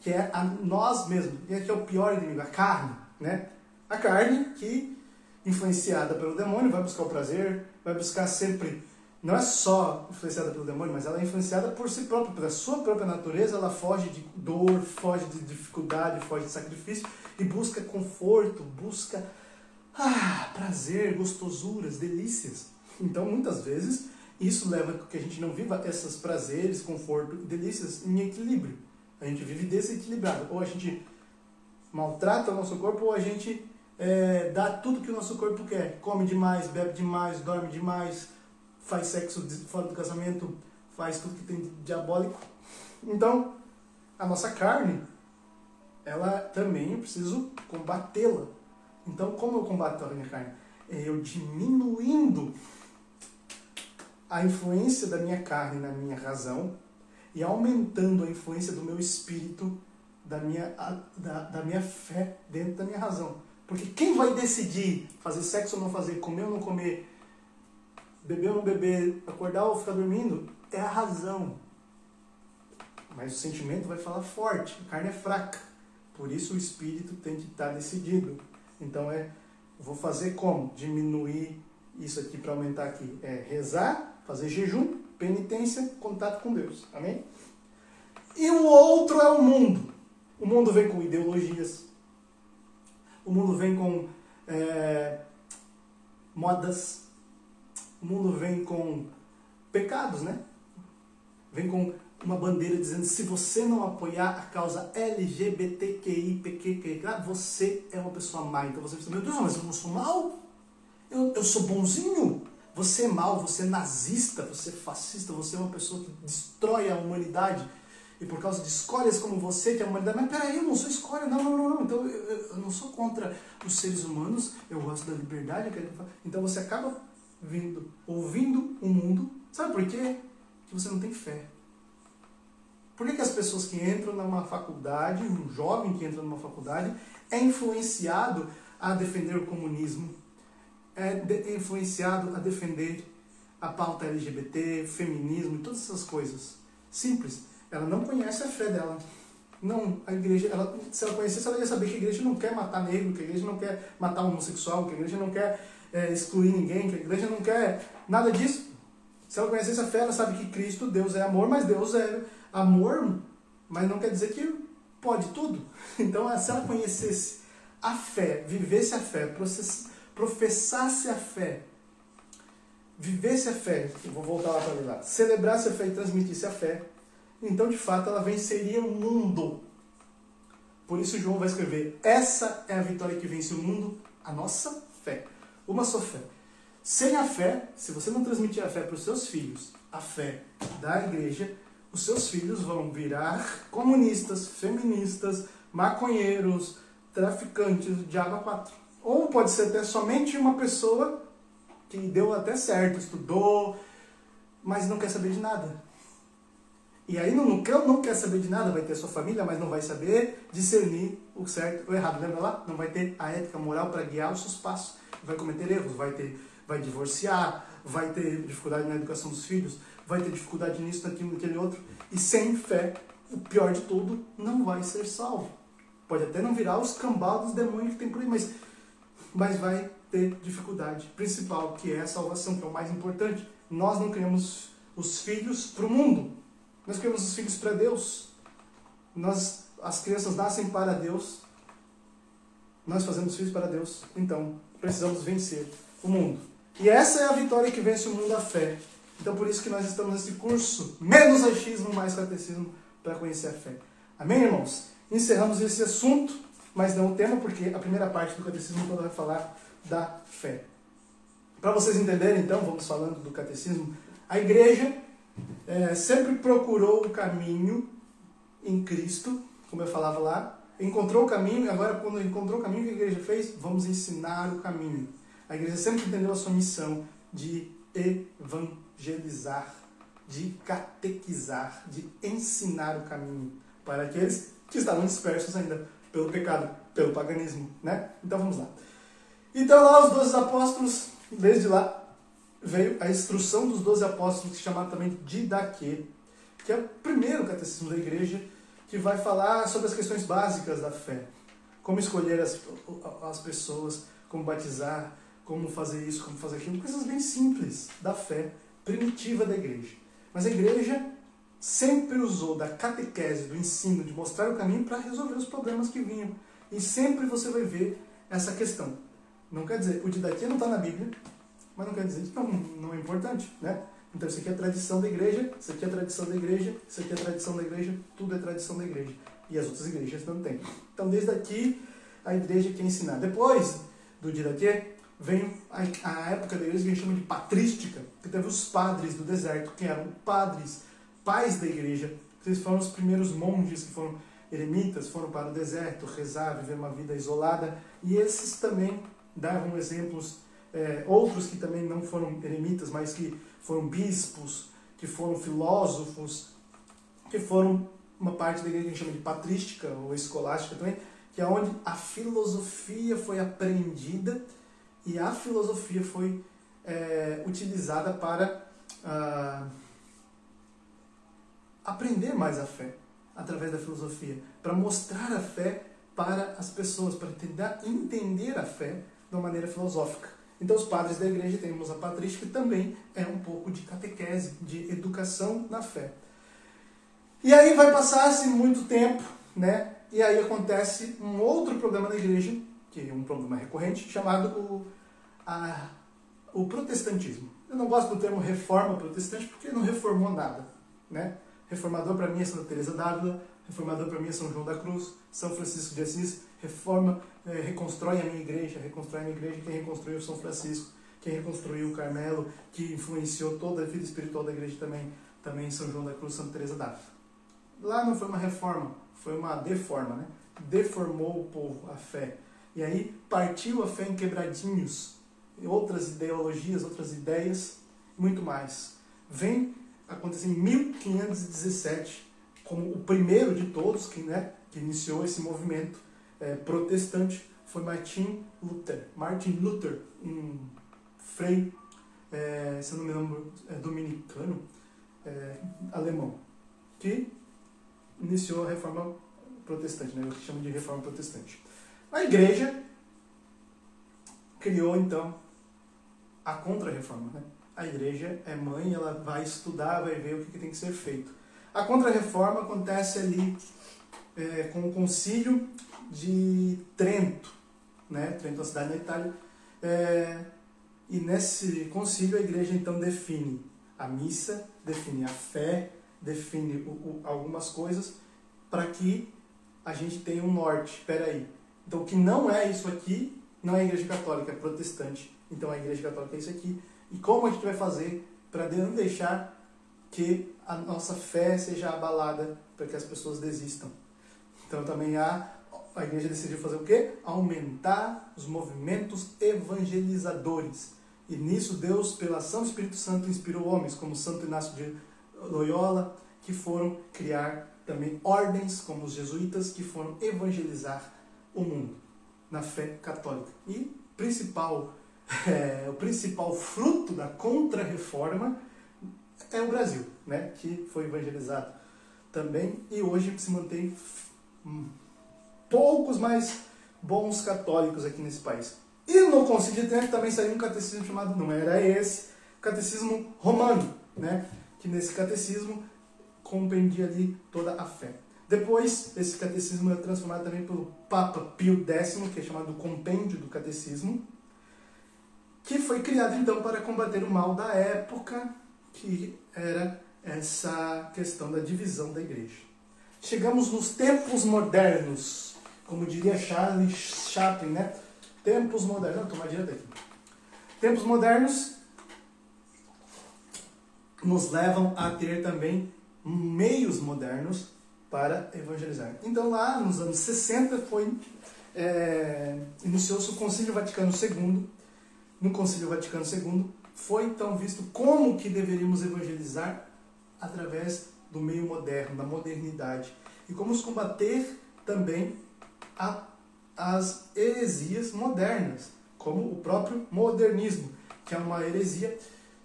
que é a nós mesmos. E aqui é o pior inimigo, a carne. Né? A carne que influenciada pelo demônio, vai buscar o prazer, vai buscar sempre não é só influenciada pelo demônio, mas ela é influenciada por si própria, pela sua própria natureza, ela foge de dor, foge de dificuldade, foge de sacrifício e busca conforto, busca ah, prazer, gostosuras, delícias. Então, muitas vezes, isso leva a que a gente não viva esses prazeres, conforto e delícias em equilíbrio. A gente vive desequilibrado. Ou a gente maltrata o nosso corpo, ou a gente é, dá tudo que o nosso corpo quer. Come demais, bebe demais, dorme demais, faz sexo fora do casamento, faz tudo que tem de diabólico. Então, a nossa carne, ela também eu preciso combatê-la. Então, como eu combato a minha carne? É eu diminuindo a influência da minha carne na minha razão e aumentando a influência do meu espírito, da minha, da, da minha fé dentro da minha razão. Porque quem vai decidir fazer sexo ou não fazer, comer ou não comer, beber ou não beber, acordar ou ficar dormindo, é a razão. Mas o sentimento vai falar forte, a carne é fraca. Por isso o espírito tem que estar decidido. Então é, vou fazer como? Diminuir isso aqui para aumentar aqui. É rezar, fazer jejum, penitência, contato com Deus. Amém? E o outro é o mundo. O mundo vem com ideologias. O mundo vem com é, modas. O mundo vem com pecados, né? Vem com uma bandeira dizendo se você não apoiar a causa LGBTQI, PQQ, você é uma pessoa má. Então você pensa, meu Deus, mas eu não sou mal? Eu, eu sou bonzinho? Você é mal, você é nazista, você é fascista, você é uma pessoa que destrói a humanidade. E por causa de escolhas como você, que a humanidade. Mas peraí, eu não sou escolha, não, não, não, não. Então eu, eu não sou contra os seres humanos, eu gosto da liberdade. Então você acaba vindo, ouvindo o mundo. Sabe por quê? Que você não tem fé. Por que, que as pessoas que entram numa faculdade, um jovem que entra numa faculdade, é influenciado a defender o comunismo, é influenciado a defender a pauta LGBT, feminismo e todas essas coisas? Simples. Ela não conhece a fé dela. Não, a igreja, ela, se ela conhecesse, ela ia saber que a igreja não quer matar negro, que a igreja não quer matar homossexual, que a igreja não quer é, excluir ninguém, que a igreja não quer nada disso. Se ela conhecesse a fé, ela sabe que Cristo, Deus é amor, mas Deus é amor, mas não quer dizer que pode tudo. Então, se ela conhecesse a fé, vivesse a fé, professasse a fé, vivesse a fé, vou voltar lá para lá, celebrasse a fé e transmitisse a fé, então de fato ela venceria o mundo. Por isso João vai escrever: essa é a vitória que vence o mundo, a nossa fé. Uma só fé. Sem a fé, se você não transmitir a fé para os seus filhos, a fé da igreja, os seus filhos vão virar comunistas, feministas, maconheiros, traficantes de água 4. Ou pode ser até somente uma pessoa que deu até certo, estudou, mas não quer saber de nada. E aí não, não, não quer saber de nada, vai ter sua família, mas não vai saber discernir o certo ou errado. Lembra lá? Não vai ter a ética moral para guiar os seus passos. Vai cometer erros, vai ter, vai divorciar, vai ter dificuldade na educação dos filhos, vai ter dificuldade nisso, naquilo, naquele outro. E sem fé, o pior de tudo, não vai ser salvo. Pode até não virar os cambados demônios que tem por aí, mas, mas vai ter dificuldade principal, que é a salvação, que é o mais importante. Nós não criamos os filhos para o mundo, nós criamos os filhos para Deus. Nós, as crianças nascem para Deus. Nós fazemos filhos para Deus. Então, precisamos vencer o mundo. E essa é a vitória que vence o mundo a fé. Então por isso que nós estamos nesse curso, menos achismo, mais catecismo, para conhecer a fé. Amém, irmãos? Encerramos esse assunto, mas não o tema, porque a primeira parte do catecismo toda vai falar da fé. Para vocês entenderem, então, vamos falando do catecismo. A igreja é, sempre procurou o caminho em Cristo, como eu falava lá, encontrou o caminho, agora quando encontrou o caminho, o que a igreja fez? Vamos ensinar o caminho. A igreja sempre entendeu a sua missão de evangelizar evangelizar, de catequizar, de ensinar o caminho para aqueles que estavam dispersos ainda pelo pecado, pelo paganismo, né? Então vamos lá. Então lá os doze apóstolos, desde lá veio a instrução dos doze apóstolos, que é chamado também Didaquê, que é o primeiro catecismo da igreja, que vai falar sobre as questões básicas da fé. Como escolher as, as pessoas, como batizar, como fazer isso, como fazer aquilo, coisas bem simples da fé primitiva da igreja. Mas a igreja sempre usou da catequese, do ensino, de mostrar o caminho para resolver os problemas que vinham. E sempre você vai ver essa questão. Não quer dizer, o didaquia não está na Bíblia, mas não quer dizer que não, não é importante, né? Então isso aqui é a tradição da igreja, isso aqui é a tradição da igreja, isso aqui é a tradição da igreja, tudo é tradição da igreja. E as outras igrejas não têm. Então desde aqui a igreja quer ensinar. Depois do didaquia, vem a, a, época da igreja que a gente chama de patrística, que teve os padres do deserto, que eram padres, pais da igreja, eles foram os primeiros monges que foram eremitas, foram para o deserto rezar, viver uma vida isolada, e esses também davam exemplos, é, outros que também não foram eremitas, mas que foram bispos, que foram filósofos, que foram uma parte da igreja que a gente chama de patrística ou escolástica também, que é onde a filosofia foi aprendida e a filosofia foi é, utilizada para ah, aprender mais a fé através da filosofia, para mostrar a fé para as pessoas, para tentar entender a fé de uma maneira filosófica. Então, os padres da igreja, temos a patrística, que também é um pouco de catequese, de educação na fé. E aí vai passar-se muito tempo, né? E aí acontece um outro problema na igreja, que é um problema recorrente, chamado o, a, o protestantismo. Eu não gosto do termo reforma protestante porque não reformou nada, né? Reformador para mim é Santa Teresa d'Ávila, reformador para mim é São João da Cruz, São Francisco de Assis, reforma, é, reconstrói a minha igreja, reconstrói a minha igreja, quem reconstruiu São Francisco, quem reconstruiu o Carmelo, que influenciou toda a vida espiritual da igreja também, também São João da Cruz, Santa Teresa d'Ávila. Lá não foi uma reforma, foi uma deforma, né? Deformou o povo, a fé. E aí partiu a fé em quebradinhos, outras ideologias, outras ideias, muito mais. Vem acontecer em 1517, como o primeiro de todos que, né, que iniciou esse movimento é, protestante, foi Martin Luther. Martin Luther, um frei, é, se eu não me lembro, é, dominicano, é, alemão, que iniciou a reforma protestante, né, o que chama de reforma protestante. A igreja criou então a contra-reforma. Né? A igreja é mãe, ela vai estudar, vai ver o que, que tem que ser feito. A contra-reforma acontece ali é, com o concílio de Trento, né? Trento é uma cidade na Itália. É, e nesse concílio a igreja então define a missa, define a fé, define o, o, algumas coisas para que a gente tenha um norte. Espera aí. Então, o que não é isso aqui, não é a igreja católica, é protestante. Então, a igreja católica é isso aqui. E como a gente vai fazer para não deixar que a nossa fé seja abalada, para que as pessoas desistam? Então, também há a igreja decidiu fazer o quê? Aumentar os movimentos evangelizadores. E nisso Deus, pela ação do Espírito Santo, inspirou homens como Santo Inácio de Loyola, que foram criar também ordens, como os jesuítas, que foram evangelizar o mundo na fé católica. E principal, é, o principal fruto da contra-reforma é o Brasil, né, que foi evangelizado também e hoje se mantém poucos mais bons católicos aqui nesse país. E no Concílio de Trento também saiu um catecismo chamado, não era esse, catecismo romano, né? que nesse catecismo compreendia ali toda a fé. Depois, esse catecismo é transformado também pelo Papa Pio X, que é chamado do Compêndio do Catecismo, que foi criado então para combater o mal da época, que era essa questão da divisão da igreja. Chegamos nos tempos modernos, como diria Charles Chaplin, né? Tempos modernos. Não, tomar direto aqui. Tempos modernos nos levam a ter também meios modernos para evangelizar. Então lá nos anos 60 foi é, iniciou-se o Concílio Vaticano II. No Concílio Vaticano II foi então visto como que deveríamos evangelizar através do meio moderno, da modernidade e como combater também a, as heresias modernas, como o próprio modernismo, que é uma heresia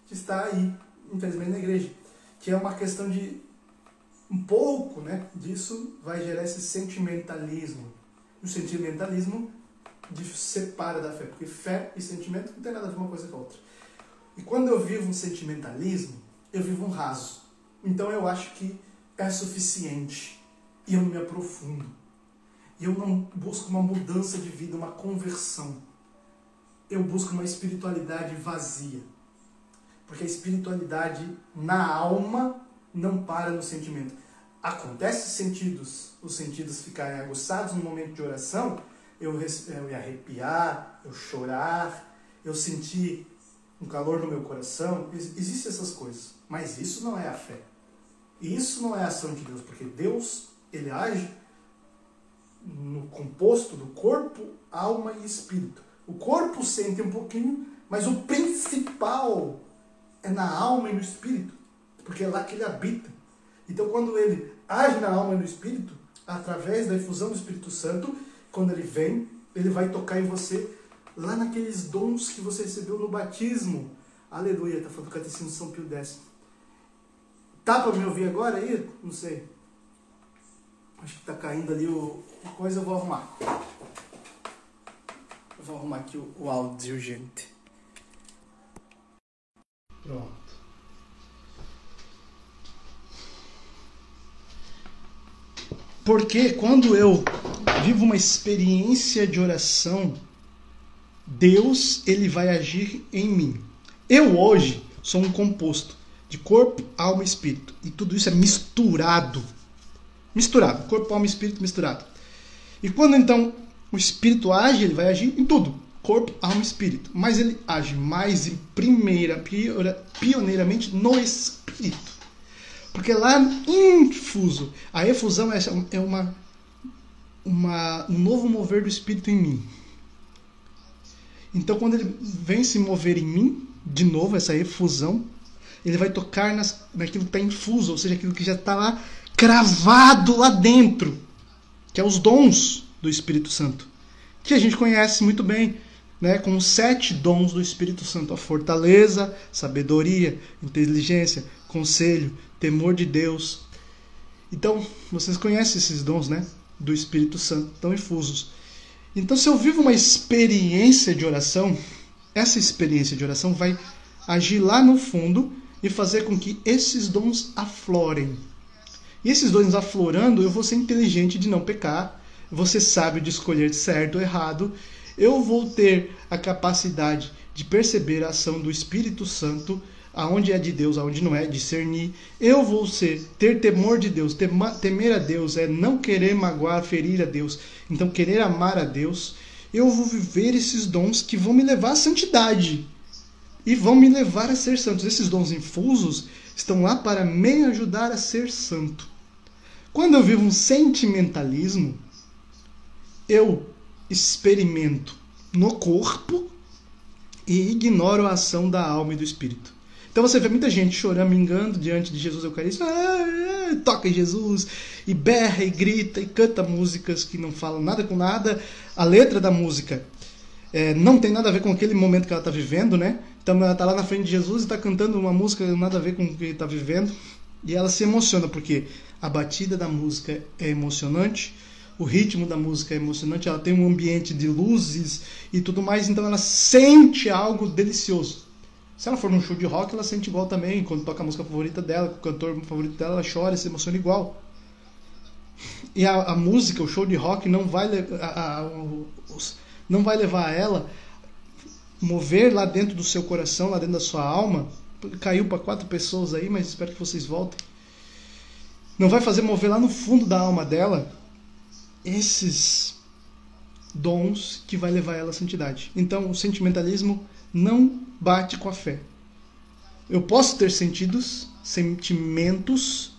que está aí infelizmente, na igreja. Que é uma questão de. Um pouco né, disso vai gerar esse sentimentalismo. O sentimentalismo separa da fé, porque fé e sentimento não tem nada a ver uma coisa com a outra. E quando eu vivo um sentimentalismo, eu vivo um raso. Então eu acho que é suficiente e eu me aprofundo. Eu não busco uma mudança de vida, uma conversão. Eu busco uma espiritualidade vazia. Porque a espiritualidade na alma não para no sentimento. Acontece sentidos, os sentidos ficarem aguçados no momento de oração, eu, eu ia arrepiar, eu chorar, eu sentir um calor no meu coração. Existem essas coisas. Mas isso não é a fé. Isso não é a ação de Deus, porque Deus, ele age no composto do corpo, alma e espírito. O corpo sente um pouquinho, mas o principal é na alma e no espírito, porque é lá que ele habita. Então, quando ele age na alma e no espírito, através da infusão do Espírito Santo, quando ele vem, ele vai tocar em você lá naqueles dons que você recebeu no batismo. Aleluia, está falando do Catecismo de São Pio X. Tá para me ouvir agora aí? Não sei. Acho que está caindo ali o coisa, eu vou arrumar. Eu vou arrumar aqui o, o áudio, gente. Pronto. Porque quando eu vivo uma experiência de oração, Deus ele vai agir em mim. Eu hoje sou um composto de corpo, alma e espírito. E tudo isso é misturado. Misturado. Corpo, alma e espírito misturado. E quando então o espírito age, ele vai agir em tudo. Corpo, alma e espírito. Mas ele age mais em primeira, pioneiramente no espírito. Porque lá infuso, a efusão é, é uma, uma, um novo mover do espírito em mim. Então quando ele vem se mover em mim, de novo, essa efusão, ele vai tocar nas, naquilo que está infuso, ou seja, aquilo que já está lá cravado lá dentro, que é os dons do Espírito Santo, que a gente conhece muito bem, né, com os sete dons do Espírito Santo: a fortaleza, sabedoria, inteligência, conselho, temor de Deus. Então, vocês conhecem esses dons, né, do Espírito Santo, tão infusos. Então, se eu vivo uma experiência de oração, essa experiência de oração vai agir lá no fundo e fazer com que esses dons aflorem. E esses dons aflorando, eu vou ser inteligente de não pecar, ser sábio de escolher certo ou errado, eu vou ter a capacidade de perceber a ação do Espírito Santo, aonde é de Deus, aonde não é, discernir. Eu vou ser ter temor de Deus, temer a Deus é não querer magoar, ferir a Deus, então querer amar a Deus. Eu vou viver esses dons que vão me levar à santidade e vão me levar a ser santos. Esses dons infusos estão lá para me ajudar a ser santo. Quando eu vivo um sentimentalismo, eu experimento no corpo e ignoro a ação da alma e do espírito. Então você vê muita gente chorando, mingando diante de Jesus Eucarístico, ah, ah, toca em Jesus, e berra, e grita, e canta músicas que não falam nada com nada. A letra da música é, não tem nada a ver com aquele momento que ela está vivendo, né? Então ela está lá na frente de Jesus e está cantando uma música nada a ver com o que está vivendo. E ela se emociona, porque a batida da música é emocionante, o ritmo da música é emocionante, ela tem um ambiente de luzes e tudo mais, então ela sente algo delicioso. Se ela for num show de rock, ela sente igual também. Quando toca a música favorita dela, o cantor favorito dela, ela chora, se emociona igual. E a, a música, o show de rock, não vai, a, a, os, não vai levar ela mover lá dentro do seu coração, lá dentro da sua alma. Caiu para quatro pessoas aí, mas espero que vocês voltem. Não vai fazer mover lá no fundo da alma dela esses dons que vai levar ela à santidade. Então, o sentimentalismo não bate com a fé. Eu posso ter sentidos, sentimentos,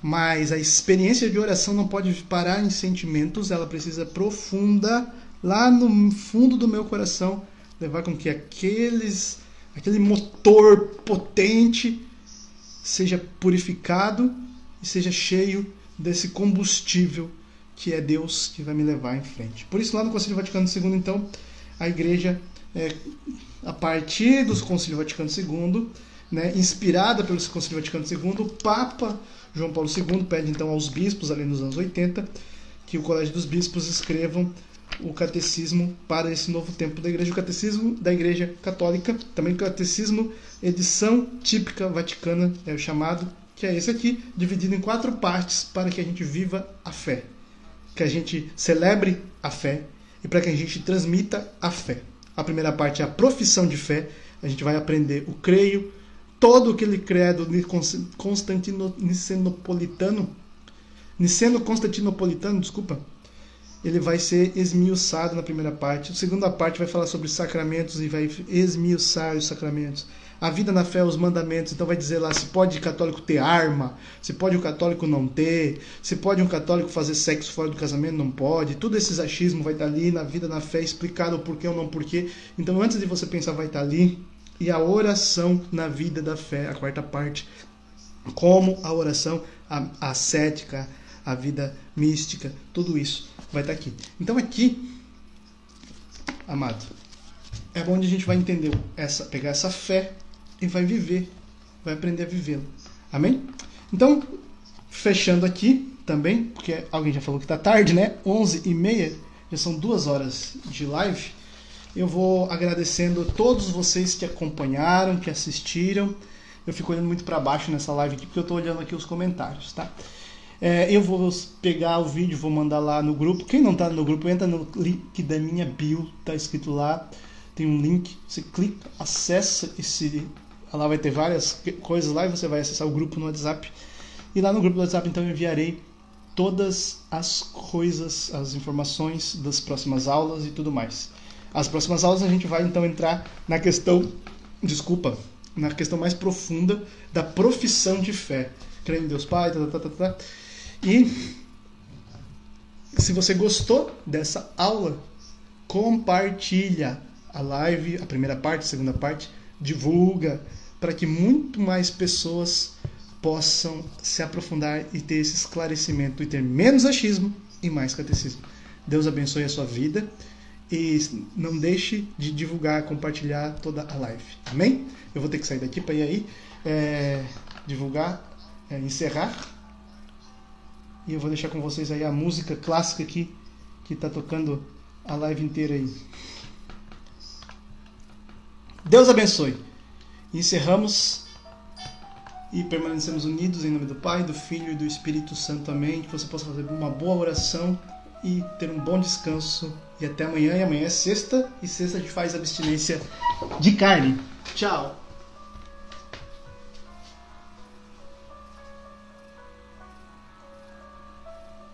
mas a experiência de oração não pode parar em sentimentos, ela precisa profunda lá no fundo do meu coração levar com que aqueles aquele motor potente seja purificado e seja cheio desse combustível que é Deus que vai me levar em frente. Por isso, lá no Concílio Vaticano II, então, a igreja, é, a partir do Concílio Vaticano II, né, inspirada pelo Concílio Vaticano II, o Papa João Paulo II pede então aos bispos, ali nos anos 80, que o Colégio dos Bispos escrevam o catecismo para esse novo tempo da igreja, o catecismo da igreja católica, também o catecismo edição típica vaticana, é o chamado, que é esse aqui, dividido em quatro partes para que a gente viva a fé, que a gente celebre a fé e para que a gente transmita a fé. A primeira parte é a profissão de fé, a gente vai aprender o creio, todo aquele credo constantino, nicenopolitano, niceno constantinopolitano, desculpa, ele vai ser esmiuçado na primeira parte. A segunda parte vai falar sobre sacramentos e vai esmiuçar os sacramentos. A vida na fé, os mandamentos. Então vai dizer lá se pode católico ter arma, se pode o católico não ter, se pode um católico fazer sexo fora do casamento, não pode. Tudo esse achismo vai estar ali na vida na fé, explicado o porquê ou não porquê. Então antes de você pensar, vai estar ali. E a oração na vida da fé, a quarta parte. Como a oração ascética, a vida mística, tudo isso vai estar aqui. Então aqui, amado, é onde a gente vai entender essa, pegar essa fé e vai viver, vai aprender a vivê-la. Amém? Então, fechando aqui também, porque alguém já falou que está tarde, né? 11 e meia, já são duas horas de live. Eu vou agradecendo a todos vocês que acompanharam, que assistiram. Eu fico olhando muito para baixo nessa live aqui, porque eu estou olhando aqui os comentários, tá? É, eu vou pegar o vídeo, vou mandar lá no grupo. Quem não está no grupo, entra no link da minha bio, tá escrito lá. Tem um link, você clica, acessa esse. Lá vai ter várias coisas lá e você vai acessar o grupo no WhatsApp. E lá no grupo do WhatsApp, então, eu enviarei todas as coisas, as informações das próximas aulas e tudo mais. As próximas aulas a gente vai então entrar na questão, desculpa, na questão mais profunda da profissão de fé. Crendo em Deus Pai, tá, tá, tá, tá. tá. E se você gostou dessa aula, compartilha a live, a primeira parte, a segunda parte, divulga para que muito mais pessoas possam se aprofundar e ter esse esclarecimento e ter menos achismo e mais catecismo. Deus abençoe a sua vida e não deixe de divulgar, compartilhar toda a live. Amém? Eu vou ter que sair daqui para ir aí é, divulgar, é, encerrar e eu vou deixar com vocês aí a música clássica aqui que está tocando a live inteira aí. Deus abençoe. Encerramos e permanecemos unidos em nome do Pai, do Filho e do Espírito Santo. Amém. Que você possa fazer uma boa oração e ter um bom descanso. E até amanhã. E amanhã é sexta, e sexta a gente faz abstinência de carne. Tchau.